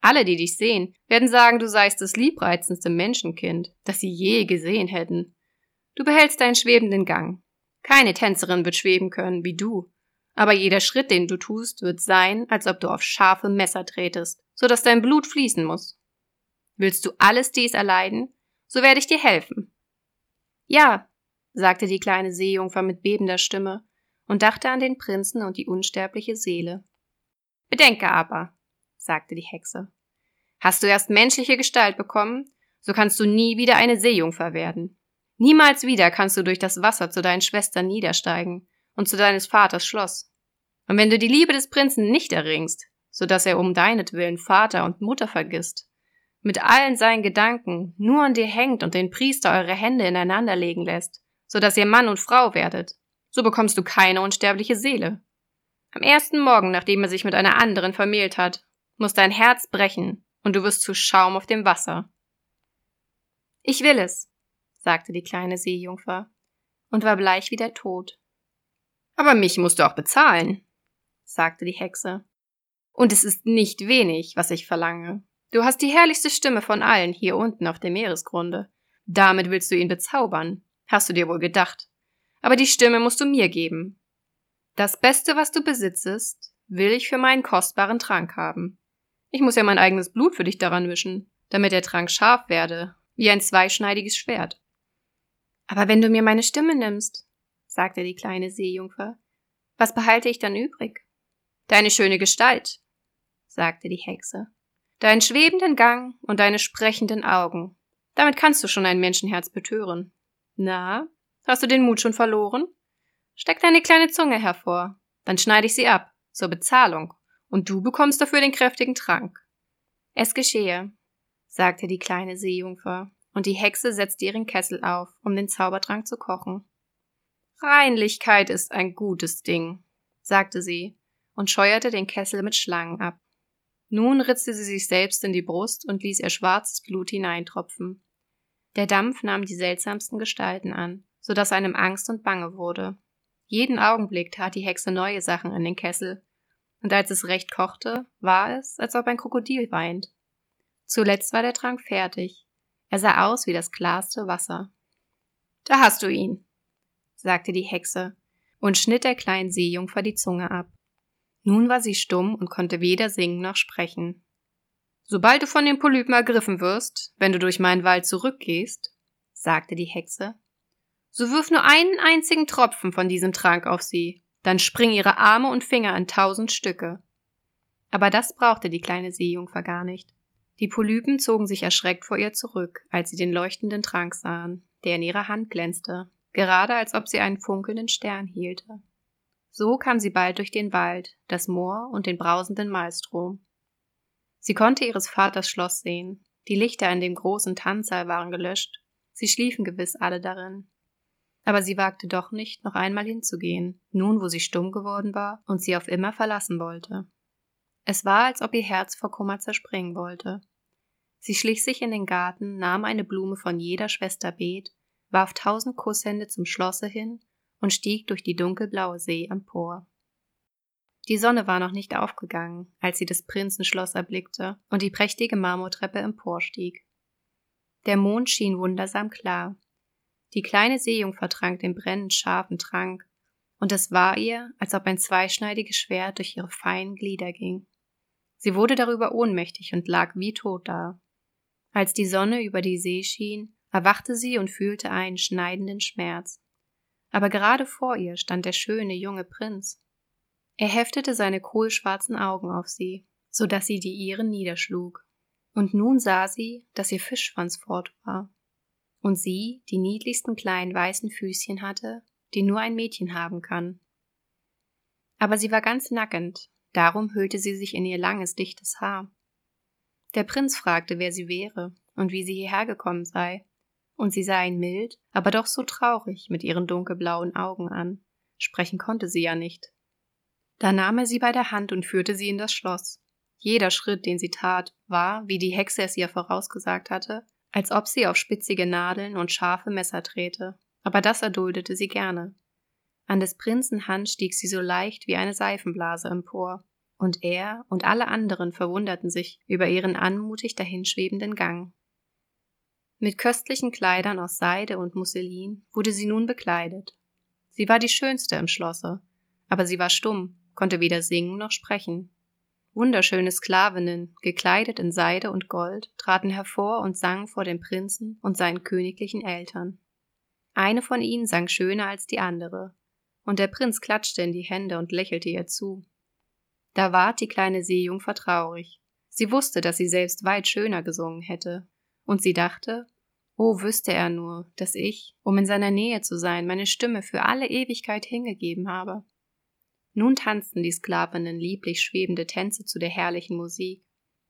Alle, die dich sehen, werden sagen, du seist das liebreizendste Menschenkind, das sie je gesehen hätten. Du behältst deinen schwebenden Gang. Keine Tänzerin wird schweben können wie du. Aber jeder Schritt, den du tust, wird sein, als ob du auf scharfe Messer tretest, so dass dein Blut fließen muss. Willst du alles dies erleiden, so werde ich dir helfen. Ja, sagte die kleine Seejungfer mit bebender Stimme und dachte an den Prinzen und die unsterbliche Seele. Bedenke aber, sagte die Hexe. Hast du erst menschliche Gestalt bekommen, so kannst du nie wieder eine Seejungfer werden. Niemals wieder kannst du durch das Wasser zu deinen Schwestern niedersteigen und zu deines Vaters Schloss. Und wenn du die Liebe des Prinzen nicht erringst, so dass er um deinetwillen Vater und Mutter vergisst, mit allen seinen Gedanken nur an dir hängt und den Priester eure Hände ineinander legen lässt, so dass ihr Mann und Frau werdet, so bekommst du keine unsterbliche Seele. Am ersten Morgen, nachdem er sich mit einer anderen vermählt hat, muss dein Herz brechen und du wirst zu Schaum auf dem Wasser. Ich will es, sagte die kleine Seejungfer und war bleich wie der Tod. Aber mich musst du auch bezahlen, sagte die Hexe. Und es ist nicht wenig, was ich verlange. Du hast die herrlichste Stimme von allen hier unten auf dem Meeresgrunde. Damit willst du ihn bezaubern, hast du dir wohl gedacht. Aber die Stimme musst du mir geben. Das Beste, was du besitzest, will ich für meinen kostbaren Trank haben. Ich muss ja mein eigenes Blut für dich daran mischen, damit der Trank scharf werde, wie ein zweischneidiges Schwert. Aber wenn du mir meine Stimme nimmst, sagte die kleine Seejungfer, was behalte ich dann übrig? Deine schöne Gestalt, sagte die Hexe. Deinen schwebenden Gang und deine sprechenden Augen. Damit kannst du schon ein Menschenherz betören. Na, hast du den Mut schon verloren? Steck deine kleine Zunge hervor, dann schneide ich sie ab, zur Bezahlung, und du bekommst dafür den kräftigen Trank. Es geschehe, sagte die kleine Seejungfer und die Hexe setzte ihren Kessel auf, um den Zaubertrank zu kochen. Reinlichkeit ist ein gutes Ding, sagte sie und scheuerte den Kessel mit Schlangen ab. Nun ritzte sie sich selbst in die Brust und ließ ihr schwarzes Blut hineintropfen. Der Dampf nahm die seltsamsten Gestalten an, so dass einem Angst und Bange wurde. Jeden Augenblick tat die Hexe neue Sachen in den Kessel, und als es recht kochte, war es, als ob ein Krokodil weint. Zuletzt war der Trank fertig, er sah aus wie das klarste Wasser. Da hast du ihn, sagte die Hexe und schnitt der kleinen Seejungfer die Zunge ab. Nun war sie stumm und konnte weder singen noch sprechen. Sobald du von den Polypen ergriffen wirst, wenn du durch meinen Wald zurückgehst, sagte die Hexe, so wirf nur einen einzigen Tropfen von diesem Trank auf sie, dann springen ihre Arme und Finger in tausend Stücke. Aber das brauchte die kleine Seejungfer gar nicht. Die Polypen zogen sich erschreckt vor ihr zurück, als sie den leuchtenden Trank sahen, der in ihrer Hand glänzte, gerade als ob sie einen funkelnden Stern hielte. So kam sie bald durch den Wald, das Moor und den brausenden Maelstrom. Sie konnte ihres Vaters Schloss sehen. Die Lichter in dem großen Tanzsaal waren gelöscht. Sie schliefen gewiss alle darin. Aber sie wagte doch nicht, noch einmal hinzugehen, nun wo sie stumm geworden war und sie auf immer verlassen wollte. Es war, als ob ihr Herz vor Kummer zerspringen wollte. Sie schlich sich in den Garten, nahm eine Blume von jeder Schwester Beet, warf tausend Kusshände zum Schlosse hin und stieg durch die dunkelblaue See empor. Die Sonne war noch nicht aufgegangen, als sie das Prinzenschloss erblickte und die prächtige Marmortreppe emporstieg. Der Mond schien wundersam klar. Die kleine Seejungfer trank den brennend scharfen Trank, und es war ihr, als ob ein zweischneidiges Schwert durch ihre feinen Glieder ging. Sie wurde darüber ohnmächtig und lag wie tot da. Als die Sonne über die See schien, erwachte sie und fühlte einen schneidenden Schmerz. Aber gerade vor ihr stand der schöne junge Prinz. Er heftete seine kohlschwarzen Augen auf sie, so dass sie die ihren niederschlug. Und nun sah sie, dass ihr Fischschwanz fort war. Und sie die niedlichsten kleinen weißen Füßchen hatte, die nur ein Mädchen haben kann. Aber sie war ganz nackend, darum hüllte sie sich in ihr langes, dichtes Haar. Der Prinz fragte, wer sie wäre und wie sie hierher gekommen sei, und sie sah ihn mild, aber doch so traurig mit ihren dunkelblauen Augen an. Sprechen konnte sie ja nicht. Da nahm er sie bei der Hand und führte sie in das Schloss. Jeder Schritt, den sie tat, war, wie die Hexe es ihr vorausgesagt hatte, als ob sie auf spitzige Nadeln und scharfe Messer trete, aber das erduldete sie gerne. An des Prinzen Hand stieg sie so leicht wie eine Seifenblase empor, und er und alle anderen verwunderten sich über ihren anmutig dahinschwebenden Gang. Mit köstlichen Kleidern aus Seide und Musselin wurde sie nun bekleidet. Sie war die schönste im Schlosse, aber sie war stumm konnte weder singen noch sprechen. Wunderschöne Sklavinnen, gekleidet in Seide und Gold, traten hervor und sangen vor dem Prinzen und seinen königlichen Eltern. Eine von ihnen sang schöner als die andere, und der Prinz klatschte in die Hände und lächelte ihr zu. Da ward die kleine Seejungfer traurig. Sie wusste, dass sie selbst weit schöner gesungen hätte, und sie dachte, oh, wüsste er nur, dass ich, um in seiner Nähe zu sein, meine Stimme für alle Ewigkeit hingegeben habe. Nun tanzten die Sklavinnen lieblich schwebende Tänze zu der herrlichen Musik.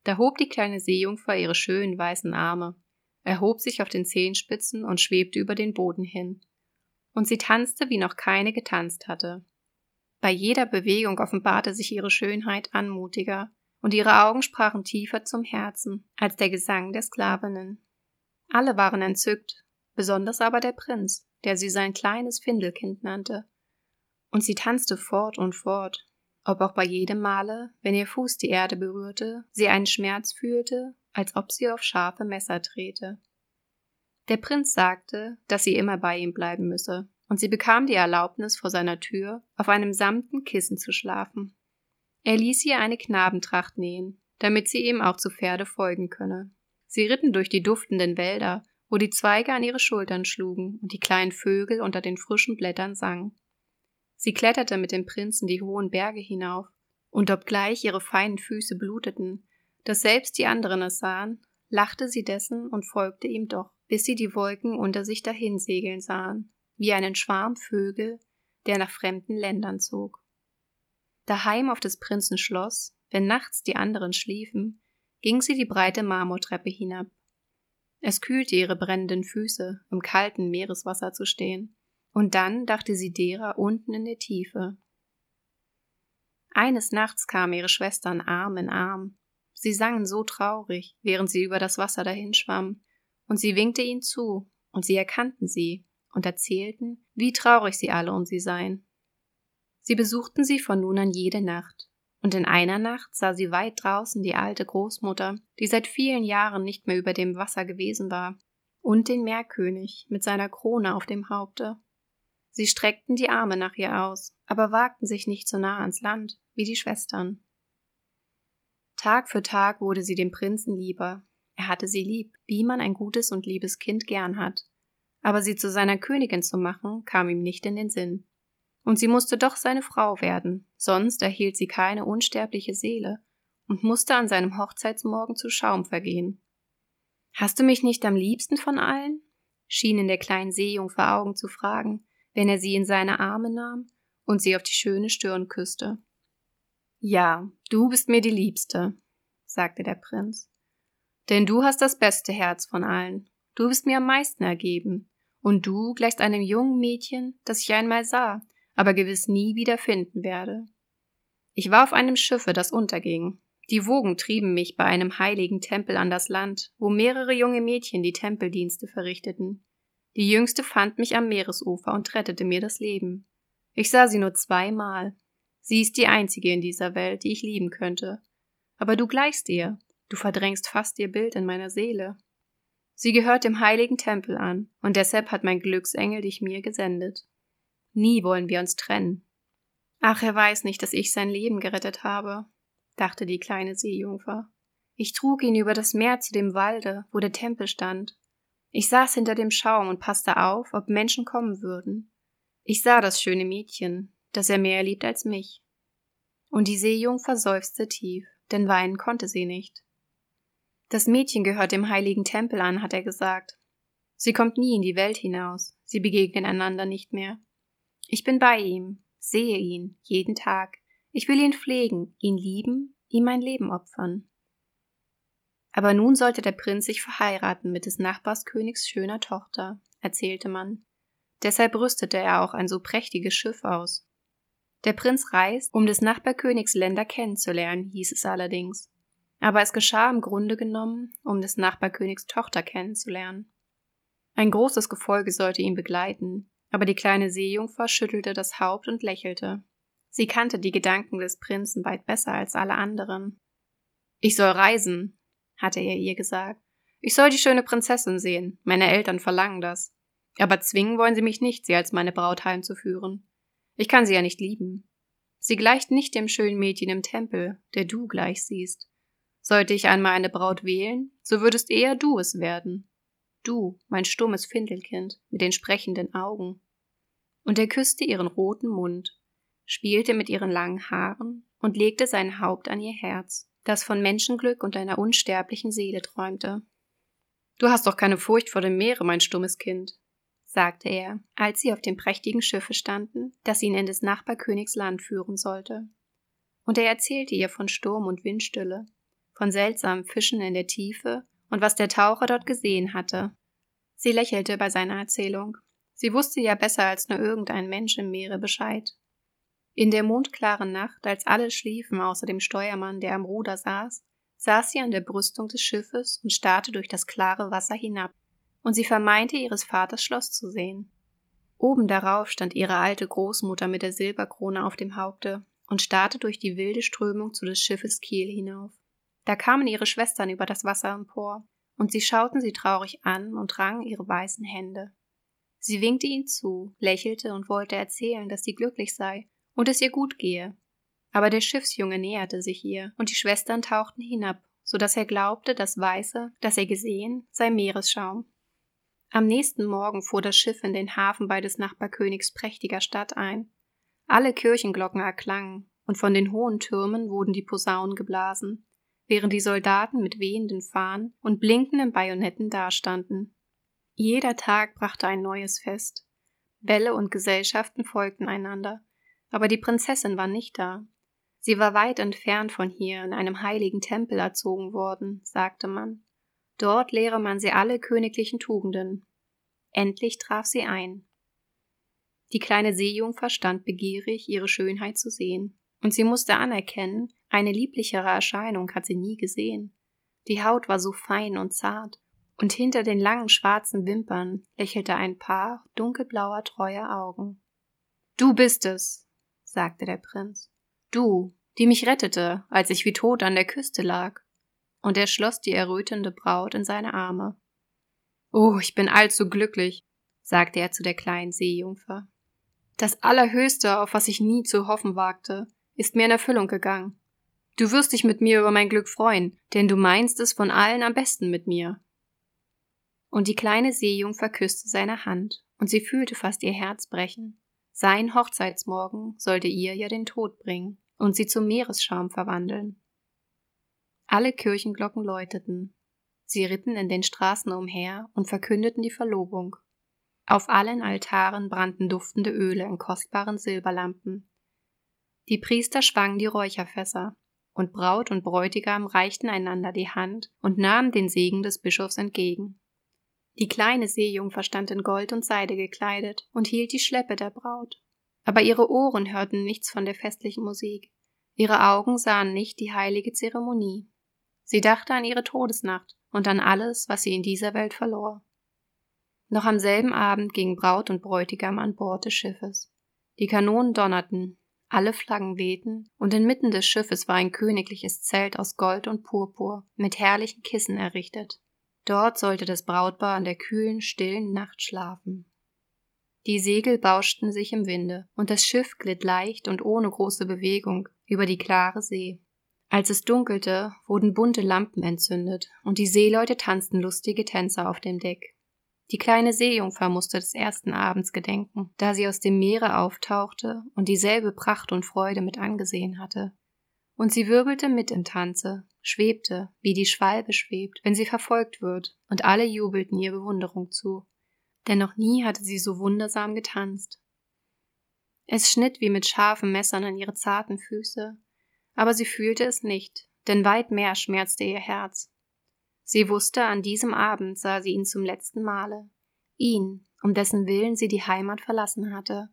Da hob die kleine Seejungfer ihre schönen weißen Arme, erhob sich auf den Zehenspitzen und schwebte über den Boden hin. Und sie tanzte, wie noch keine getanzt hatte. Bei jeder Bewegung offenbarte sich ihre Schönheit anmutiger, und ihre Augen sprachen tiefer zum Herzen als der Gesang der Sklavinnen. Alle waren entzückt, besonders aber der Prinz, der sie sein kleines Findelkind nannte, und sie tanzte fort und fort, ob auch bei jedem Male, wenn ihr Fuß die Erde berührte, sie einen Schmerz fühlte, als ob sie auf scharfe Messer trete. Der Prinz sagte, dass sie immer bei ihm bleiben müsse, und sie bekam die Erlaubnis, vor seiner Tür auf einem samten Kissen zu schlafen. Er ließ ihr eine Knabentracht nähen, damit sie ihm auch zu Pferde folgen könne. Sie ritten durch die duftenden Wälder, wo die Zweige an ihre Schultern schlugen und die kleinen Vögel unter den frischen Blättern sangen. Sie kletterte mit dem Prinzen die hohen Berge hinauf, und obgleich ihre feinen Füße bluteten, dass selbst die anderen es sahen, lachte sie dessen und folgte ihm doch, bis sie die Wolken unter sich dahinsegeln sahen, wie einen Schwarm Vögel, der nach fremden Ländern zog. Daheim auf des Prinzen Schloss, wenn nachts die anderen schliefen, ging sie die breite Marmortreppe hinab. Es kühlte ihre brennenden Füße, im kalten Meereswasser zu stehen, und dann dachte sie derer unten in der Tiefe. Eines Nachts kamen ihre Schwestern Arm in Arm. Sie sangen so traurig, während sie über das Wasser dahinschwammen, und sie winkte ihnen zu, und sie erkannten sie und erzählten, wie traurig sie alle um sie seien. Sie besuchten sie von nun an jede Nacht, und in einer Nacht sah sie weit draußen die alte Großmutter, die seit vielen Jahren nicht mehr über dem Wasser gewesen war, und den Meerkönig mit seiner Krone auf dem Haupte. Sie streckten die Arme nach ihr aus, aber wagten sich nicht so nah ans Land wie die Schwestern. Tag für Tag wurde sie dem Prinzen lieber. Er hatte sie lieb, wie man ein gutes und liebes Kind gern hat. Aber sie zu seiner Königin zu machen, kam ihm nicht in den Sinn. Und sie musste doch seine Frau werden, sonst erhielt sie keine unsterbliche Seele und musste an seinem Hochzeitsmorgen zu Schaum vergehen. Hast du mich nicht am liebsten von allen? schien in der kleinen Seejungfer Augen zu fragen, wenn er sie in seine Arme nahm und sie auf die schöne Stirn küsste. Ja, du bist mir die Liebste, sagte der Prinz. Denn du hast das beste Herz von allen. Du bist mir am meisten ergeben, Und du gleichst einem jungen Mädchen, das ich einmal sah, aber gewiss nie wieder finden werde. Ich war auf einem Schiffe, das unterging. Die Wogen trieben mich bei einem heiligen Tempel an das Land, wo mehrere junge Mädchen die Tempeldienste verrichteten. Die jüngste fand mich am Meeresufer und rettete mir das Leben. Ich sah sie nur zweimal. Sie ist die einzige in dieser Welt, die ich lieben könnte. Aber du gleichst ihr, du verdrängst fast ihr Bild in meiner Seele. Sie gehört dem heiligen Tempel an, und deshalb hat mein Glücksengel dich mir gesendet. Nie wollen wir uns trennen. Ach, er weiß nicht, dass ich sein Leben gerettet habe, dachte die kleine Seejungfer. Ich trug ihn über das Meer zu dem Walde, wo der Tempel stand. Ich saß hinter dem Schaum und passte auf, ob Menschen kommen würden. Ich sah das schöne Mädchen, das er mehr liebt als mich. Und die Seejungfer seufzte tief, denn weinen konnte sie nicht. Das Mädchen gehört dem heiligen Tempel an, hat er gesagt. Sie kommt nie in die Welt hinaus, sie begegnen einander nicht mehr. Ich bin bei ihm, sehe ihn, jeden Tag. Ich will ihn pflegen, ihn lieben, ihm mein Leben opfern. Aber nun sollte der Prinz sich verheiraten mit des Nachbarskönigs schöner Tochter, erzählte man. Deshalb rüstete er auch ein so prächtiges Schiff aus. Der Prinz reist, um des Nachbarkönigs Länder kennenzulernen, hieß es allerdings aber es geschah im Grunde genommen, um des Nachbarkönigs Tochter kennenzulernen. Ein großes Gefolge sollte ihn begleiten, aber die kleine Seejungfer schüttelte das Haupt und lächelte. Sie kannte die Gedanken des Prinzen weit besser als alle anderen. Ich soll reisen, hatte er ihr gesagt. Ich soll die schöne Prinzessin sehen. Meine Eltern verlangen das. Aber zwingen wollen sie mich nicht, sie als meine Braut heimzuführen. Ich kann sie ja nicht lieben. Sie gleicht nicht dem schönen Mädchen im Tempel, der du gleich siehst. Sollte ich einmal eine Braut wählen, so würdest eher du es werden. Du, mein stummes Findelkind mit den sprechenden Augen. Und er küsste ihren roten Mund, spielte mit ihren langen Haaren und legte sein Haupt an ihr Herz, das von Menschenglück und einer unsterblichen Seele träumte. Du hast doch keine Furcht vor dem Meere, mein stummes Kind, sagte er, als sie auf dem prächtigen Schiffe standen, das ihn in des Nachbarkönigs Land führen sollte. Und er erzählte ihr von Sturm und Windstille, von seltsamen Fischen in der Tiefe und was der Taucher dort gesehen hatte. Sie lächelte bei seiner Erzählung. Sie wusste ja besser als nur irgendein Mensch im Meere Bescheid. In der mondklaren Nacht, als alle schliefen außer dem Steuermann, der am Ruder saß, saß sie an der Brüstung des Schiffes und starrte durch das klare Wasser hinab, und sie vermeinte ihres Vaters Schloss zu sehen. Oben darauf stand ihre alte Großmutter mit der Silberkrone auf dem Haupte und starrte durch die wilde Strömung zu des Schiffes Kiel hinauf. Da kamen ihre Schwestern über das Wasser empor, und sie schauten sie traurig an und rangen ihre weißen Hände. Sie winkte ihnen zu, lächelte und wollte erzählen, dass sie glücklich sei und es ihr gut gehe. Aber der Schiffsjunge näherte sich ihr, und die Schwestern tauchten hinab, so dass er glaubte, das Weiße, das er gesehen, sei Meeresschaum. Am nächsten Morgen fuhr das Schiff in den Hafen bei des Nachbarkönigs prächtiger Stadt ein. Alle Kirchenglocken erklangen, und von den hohen Türmen wurden die Posaunen geblasen während die Soldaten mit wehenden Fahnen und blinkenden Bajonetten dastanden. Jeder Tag brachte ein neues Fest. Bälle und Gesellschaften folgten einander, aber die Prinzessin war nicht da. Sie war weit entfernt von hier in einem heiligen Tempel erzogen worden, sagte man. Dort lehre man sie alle königlichen Tugenden. Endlich traf sie ein. Die kleine Seejungfer stand begierig, ihre Schönheit zu sehen, und sie musste anerkennen, eine lieblichere Erscheinung hat sie nie gesehen. Die Haut war so fein und zart, und hinter den langen schwarzen Wimpern lächelte ein Paar dunkelblauer treuer Augen. Du bist es, sagte der Prinz. Du, die mich rettete, als ich wie tot an der Küste lag. Und er schloss die errötende Braut in seine Arme. Oh, ich bin allzu glücklich, sagte er zu der kleinen Seejungfer. Das Allerhöchste, auf was ich nie zu hoffen wagte, ist mir in Erfüllung gegangen. Du wirst dich mit mir über mein Glück freuen, denn du meinst es von allen am besten mit mir. Und die kleine Seejungfer küsste seine Hand, und sie fühlte fast ihr Herz brechen. Sein Hochzeitsmorgen sollte ihr ja den Tod bringen und sie zum Meeresschaum verwandeln. Alle Kirchenglocken läuteten. Sie ritten in den Straßen umher und verkündeten die Verlobung. Auf allen Altaren brannten duftende Öle in kostbaren Silberlampen. Die Priester schwangen die Räucherfässer, und Braut und Bräutigam reichten einander die Hand und nahmen den Segen des Bischofs entgegen. Die kleine Seejungfer stand in Gold und Seide gekleidet und hielt die Schleppe der Braut. Aber ihre Ohren hörten nichts von der festlichen Musik. Ihre Augen sahen nicht die heilige Zeremonie. Sie dachte an ihre Todesnacht und an alles, was sie in dieser Welt verlor. Noch am selben Abend gingen Braut und Bräutigam an Bord des Schiffes. Die Kanonen donnerten, alle Flaggen wehten, und inmitten des Schiffes war ein königliches Zelt aus Gold und Purpur mit herrlichen Kissen errichtet. Dort sollte das Brautpaar an der kühlen, stillen Nacht schlafen. Die Segel bauschten sich im Winde, und das Schiff glitt leicht und ohne große Bewegung über die klare See. Als es dunkelte, wurden bunte Lampen entzündet, und die Seeleute tanzten lustige Tänze auf dem Deck. Die kleine Seejungfer musste des ersten Abends gedenken, da sie aus dem Meere auftauchte und dieselbe Pracht und Freude mit angesehen hatte. Und sie wirbelte mit im Tanze, schwebte, wie die Schwalbe schwebt, wenn sie verfolgt wird, und alle jubelten ihr Bewunderung zu. Denn noch nie hatte sie so wundersam getanzt. Es schnitt wie mit scharfen Messern an ihre zarten Füße, aber sie fühlte es nicht, denn weit mehr schmerzte ihr Herz. Sie wusste, an diesem Abend sah sie ihn zum letzten Male, ihn, um dessen Willen sie die Heimat verlassen hatte,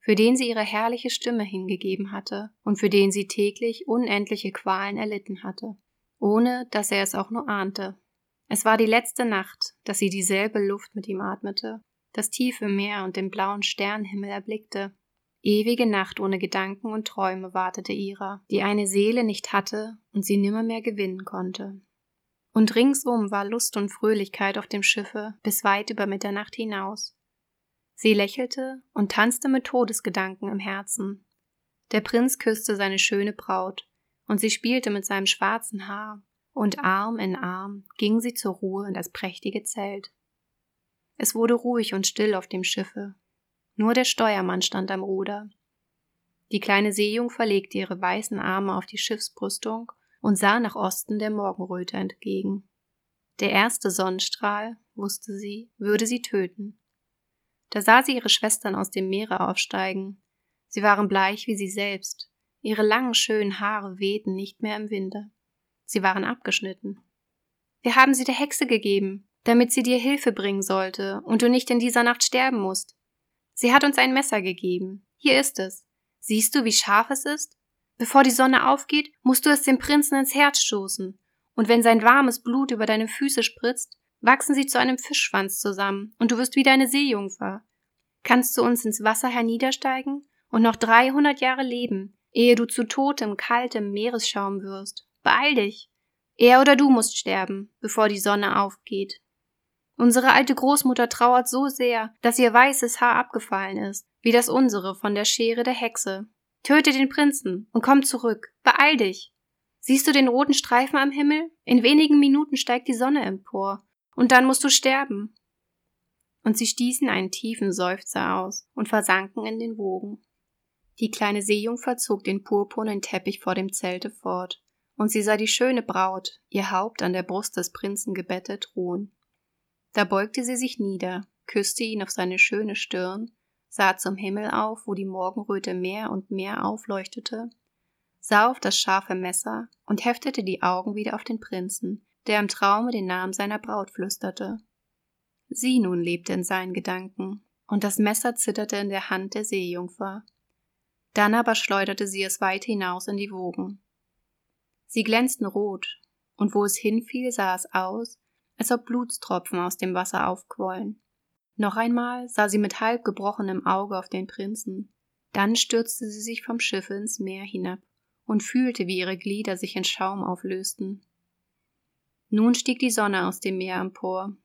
für den sie ihre herrliche Stimme hingegeben hatte und für den sie täglich unendliche Qualen erlitten hatte, ohne dass er es auch nur ahnte. Es war die letzte Nacht, dass sie dieselbe Luft mit ihm atmete, das tiefe Meer und den blauen Sternenhimmel erblickte. Ewige Nacht ohne Gedanken und Träume wartete ihrer, die eine Seele nicht hatte und sie nimmermehr gewinnen konnte. Und ringsum war Lust und Fröhlichkeit auf dem Schiffe bis weit über Mitternacht hinaus. Sie lächelte und tanzte mit Todesgedanken im Herzen. Der Prinz küsste seine schöne Braut, und sie spielte mit seinem schwarzen Haar, und Arm in Arm ging sie zur Ruhe in das prächtige Zelt. Es wurde ruhig und still auf dem Schiffe. Nur der Steuermann stand am Ruder. Die kleine Seejungfer legte ihre weißen Arme auf die Schiffsbrüstung und sah nach Osten der Morgenröte entgegen. Der erste Sonnenstrahl, wusste sie, würde sie töten. Da sah sie ihre Schwestern aus dem Meere aufsteigen. Sie waren bleich wie sie selbst. Ihre langen, schönen Haare wehten nicht mehr im Winde. Sie waren abgeschnitten. Wir haben sie der Hexe gegeben, damit sie dir Hilfe bringen sollte und du nicht in dieser Nacht sterben musst. Sie hat uns ein Messer gegeben. Hier ist es. Siehst du, wie scharf es ist? Bevor die Sonne aufgeht, musst du es dem Prinzen ins Herz stoßen. Und wenn sein warmes Blut über deine Füße spritzt, wachsen sie zu einem Fischschwanz zusammen, und du wirst wie deine Seejungfer. Kannst du uns ins Wasser herniedersteigen und noch dreihundert Jahre leben, ehe du zu totem, kaltem Meeresschaum wirst. Beeil dich. Er oder du musst sterben, bevor die Sonne aufgeht. Unsere alte Großmutter trauert so sehr, dass ihr weißes Haar abgefallen ist, wie das unsere von der Schere der Hexe. Töte den Prinzen und komm zurück. Beeil dich. Siehst du den roten Streifen am Himmel? In wenigen Minuten steigt die Sonne empor und dann musst du sterben. Und sie stießen einen tiefen Seufzer aus und versanken in den Wogen. Die kleine Seejungfer zog den purpurnen Teppich vor dem Zelte fort, und sie sah die schöne Braut, ihr Haupt an der Brust des Prinzen gebettet, ruhen. Da beugte sie sich nieder, küsste ihn auf seine schöne Stirn, sah zum Himmel auf, wo die Morgenröte mehr und mehr aufleuchtete, sah auf das scharfe Messer und heftete die Augen wieder auf den Prinzen, der im Traume den Namen seiner Braut flüsterte. Sie nun lebte in seinen Gedanken, und das Messer zitterte in der Hand der Seejungfer. Dann aber schleuderte sie es weit hinaus in die Wogen. Sie glänzten rot, und wo es hinfiel, sah es aus, als ob Blutstropfen aus dem Wasser aufquollen. Noch einmal sah sie mit halb gebrochenem Auge auf den Prinzen, dann stürzte sie sich vom Schiffe ins Meer hinab und fühlte, wie ihre Glieder sich in Schaum auflösten. Nun stieg die Sonne aus dem Meer empor.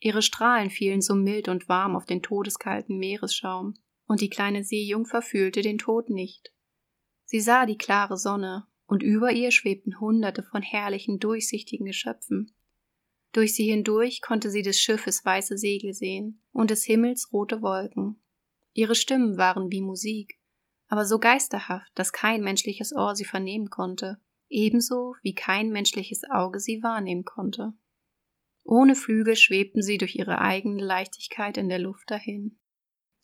Ihre Strahlen fielen so mild und warm auf den todeskalten Meeresschaum, und die kleine Seejungfer fühlte den Tod nicht. Sie sah die klare Sonne, und über ihr schwebten hunderte von herrlichen, durchsichtigen Geschöpfen. Durch sie hindurch konnte sie des Schiffes weiße Segel sehen und des Himmels rote Wolken. Ihre Stimmen waren wie Musik, aber so geisterhaft, dass kein menschliches Ohr sie vernehmen konnte ebenso wie kein menschliches Auge sie wahrnehmen konnte. Ohne Flügel schwebten sie durch ihre eigene Leichtigkeit in der Luft dahin.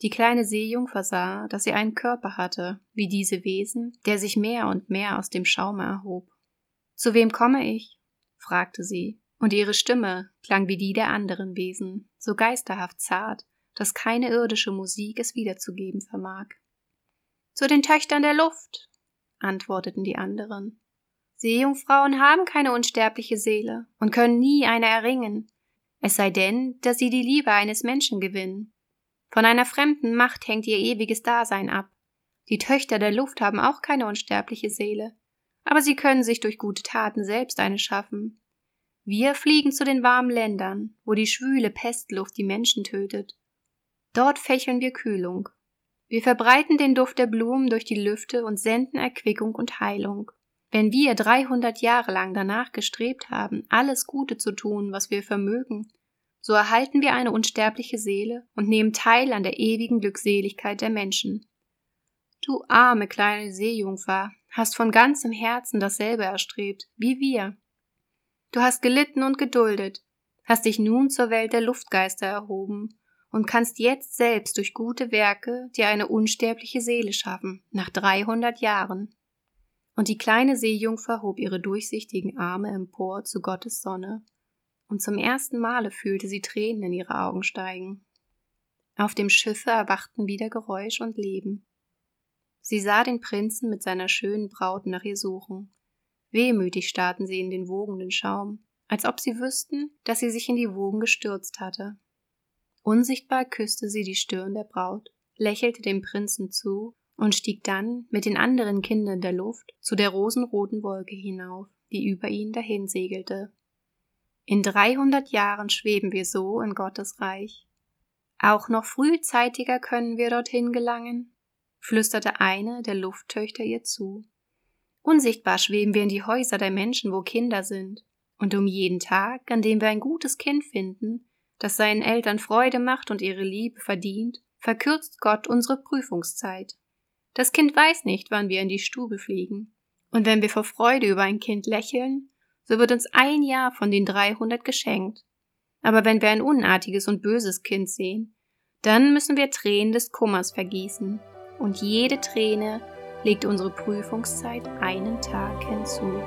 Die kleine Seejungfer sah, dass sie einen Körper hatte, wie diese Wesen, der sich mehr und mehr aus dem Schaume erhob. Zu wem komme ich? fragte sie, Und ihre Stimme klang wie die der anderen Wesen, so geisterhaft zart, dass keine irdische Musik es wiederzugeben vermag. Zu den Töchtern der Luft, antworteten die anderen. Seejungfrauen haben keine unsterbliche Seele und können nie eine erringen, es sei denn, dass sie die Liebe eines Menschen gewinnen. Von einer fremden Macht hängt ihr ewiges Dasein ab. Die Töchter der Luft haben auch keine unsterbliche Seele, aber sie können sich durch gute Taten selbst eine schaffen. Wir fliegen zu den warmen Ländern, wo die schwüle Pestluft die Menschen tötet. Dort fächeln wir Kühlung. Wir verbreiten den Duft der Blumen durch die Lüfte und senden Erquickung und Heilung. Wenn wir dreihundert Jahre lang danach gestrebt haben, alles Gute zu tun, was wir vermögen, so erhalten wir eine unsterbliche Seele und nehmen teil an der ewigen Glückseligkeit der Menschen. Du arme kleine Seejungfer, hast von ganzem Herzen dasselbe erstrebt, wie wir. Du hast gelitten und geduldet, hast dich nun zur Welt der Luftgeister erhoben und kannst jetzt selbst durch gute Werke dir eine unsterbliche Seele schaffen, nach dreihundert Jahren. Und die kleine Seejungfer hob ihre durchsichtigen Arme empor zu Gottes Sonne, und zum ersten Male fühlte sie Tränen in ihre Augen steigen. Auf dem Schiffe erwachten wieder Geräusch und Leben. Sie sah den Prinzen mit seiner schönen Braut nach ihr suchen. Wehmütig starrten sie in den wogenden Schaum, als ob sie wüssten, dass sie sich in die Wogen gestürzt hatte. Unsichtbar küsste sie die Stirn der Braut, lächelte dem Prinzen zu und stieg dann mit den anderen Kindern der Luft zu der rosenroten Wolke hinauf, die über ihn dahin segelte. In dreihundert Jahren schweben wir so in Gottes Reich. Auch noch frühzeitiger können wir dorthin gelangen, flüsterte eine der Lufttöchter ihr zu. Unsichtbar schweben wir in die Häuser der Menschen, wo Kinder sind, und um jeden Tag, an dem wir ein gutes Kind finden, das seinen Eltern Freude macht und ihre Liebe verdient, verkürzt Gott unsere Prüfungszeit. Das Kind weiß nicht, wann wir in die Stube fliegen. Und wenn wir vor Freude über ein Kind lächeln, so wird uns ein Jahr von den 300 geschenkt. Aber wenn wir ein unartiges und böses Kind sehen, dann müssen wir Tränen des Kummers vergießen. Und jede Träne legt unsere Prüfungszeit einen Tag hinzu.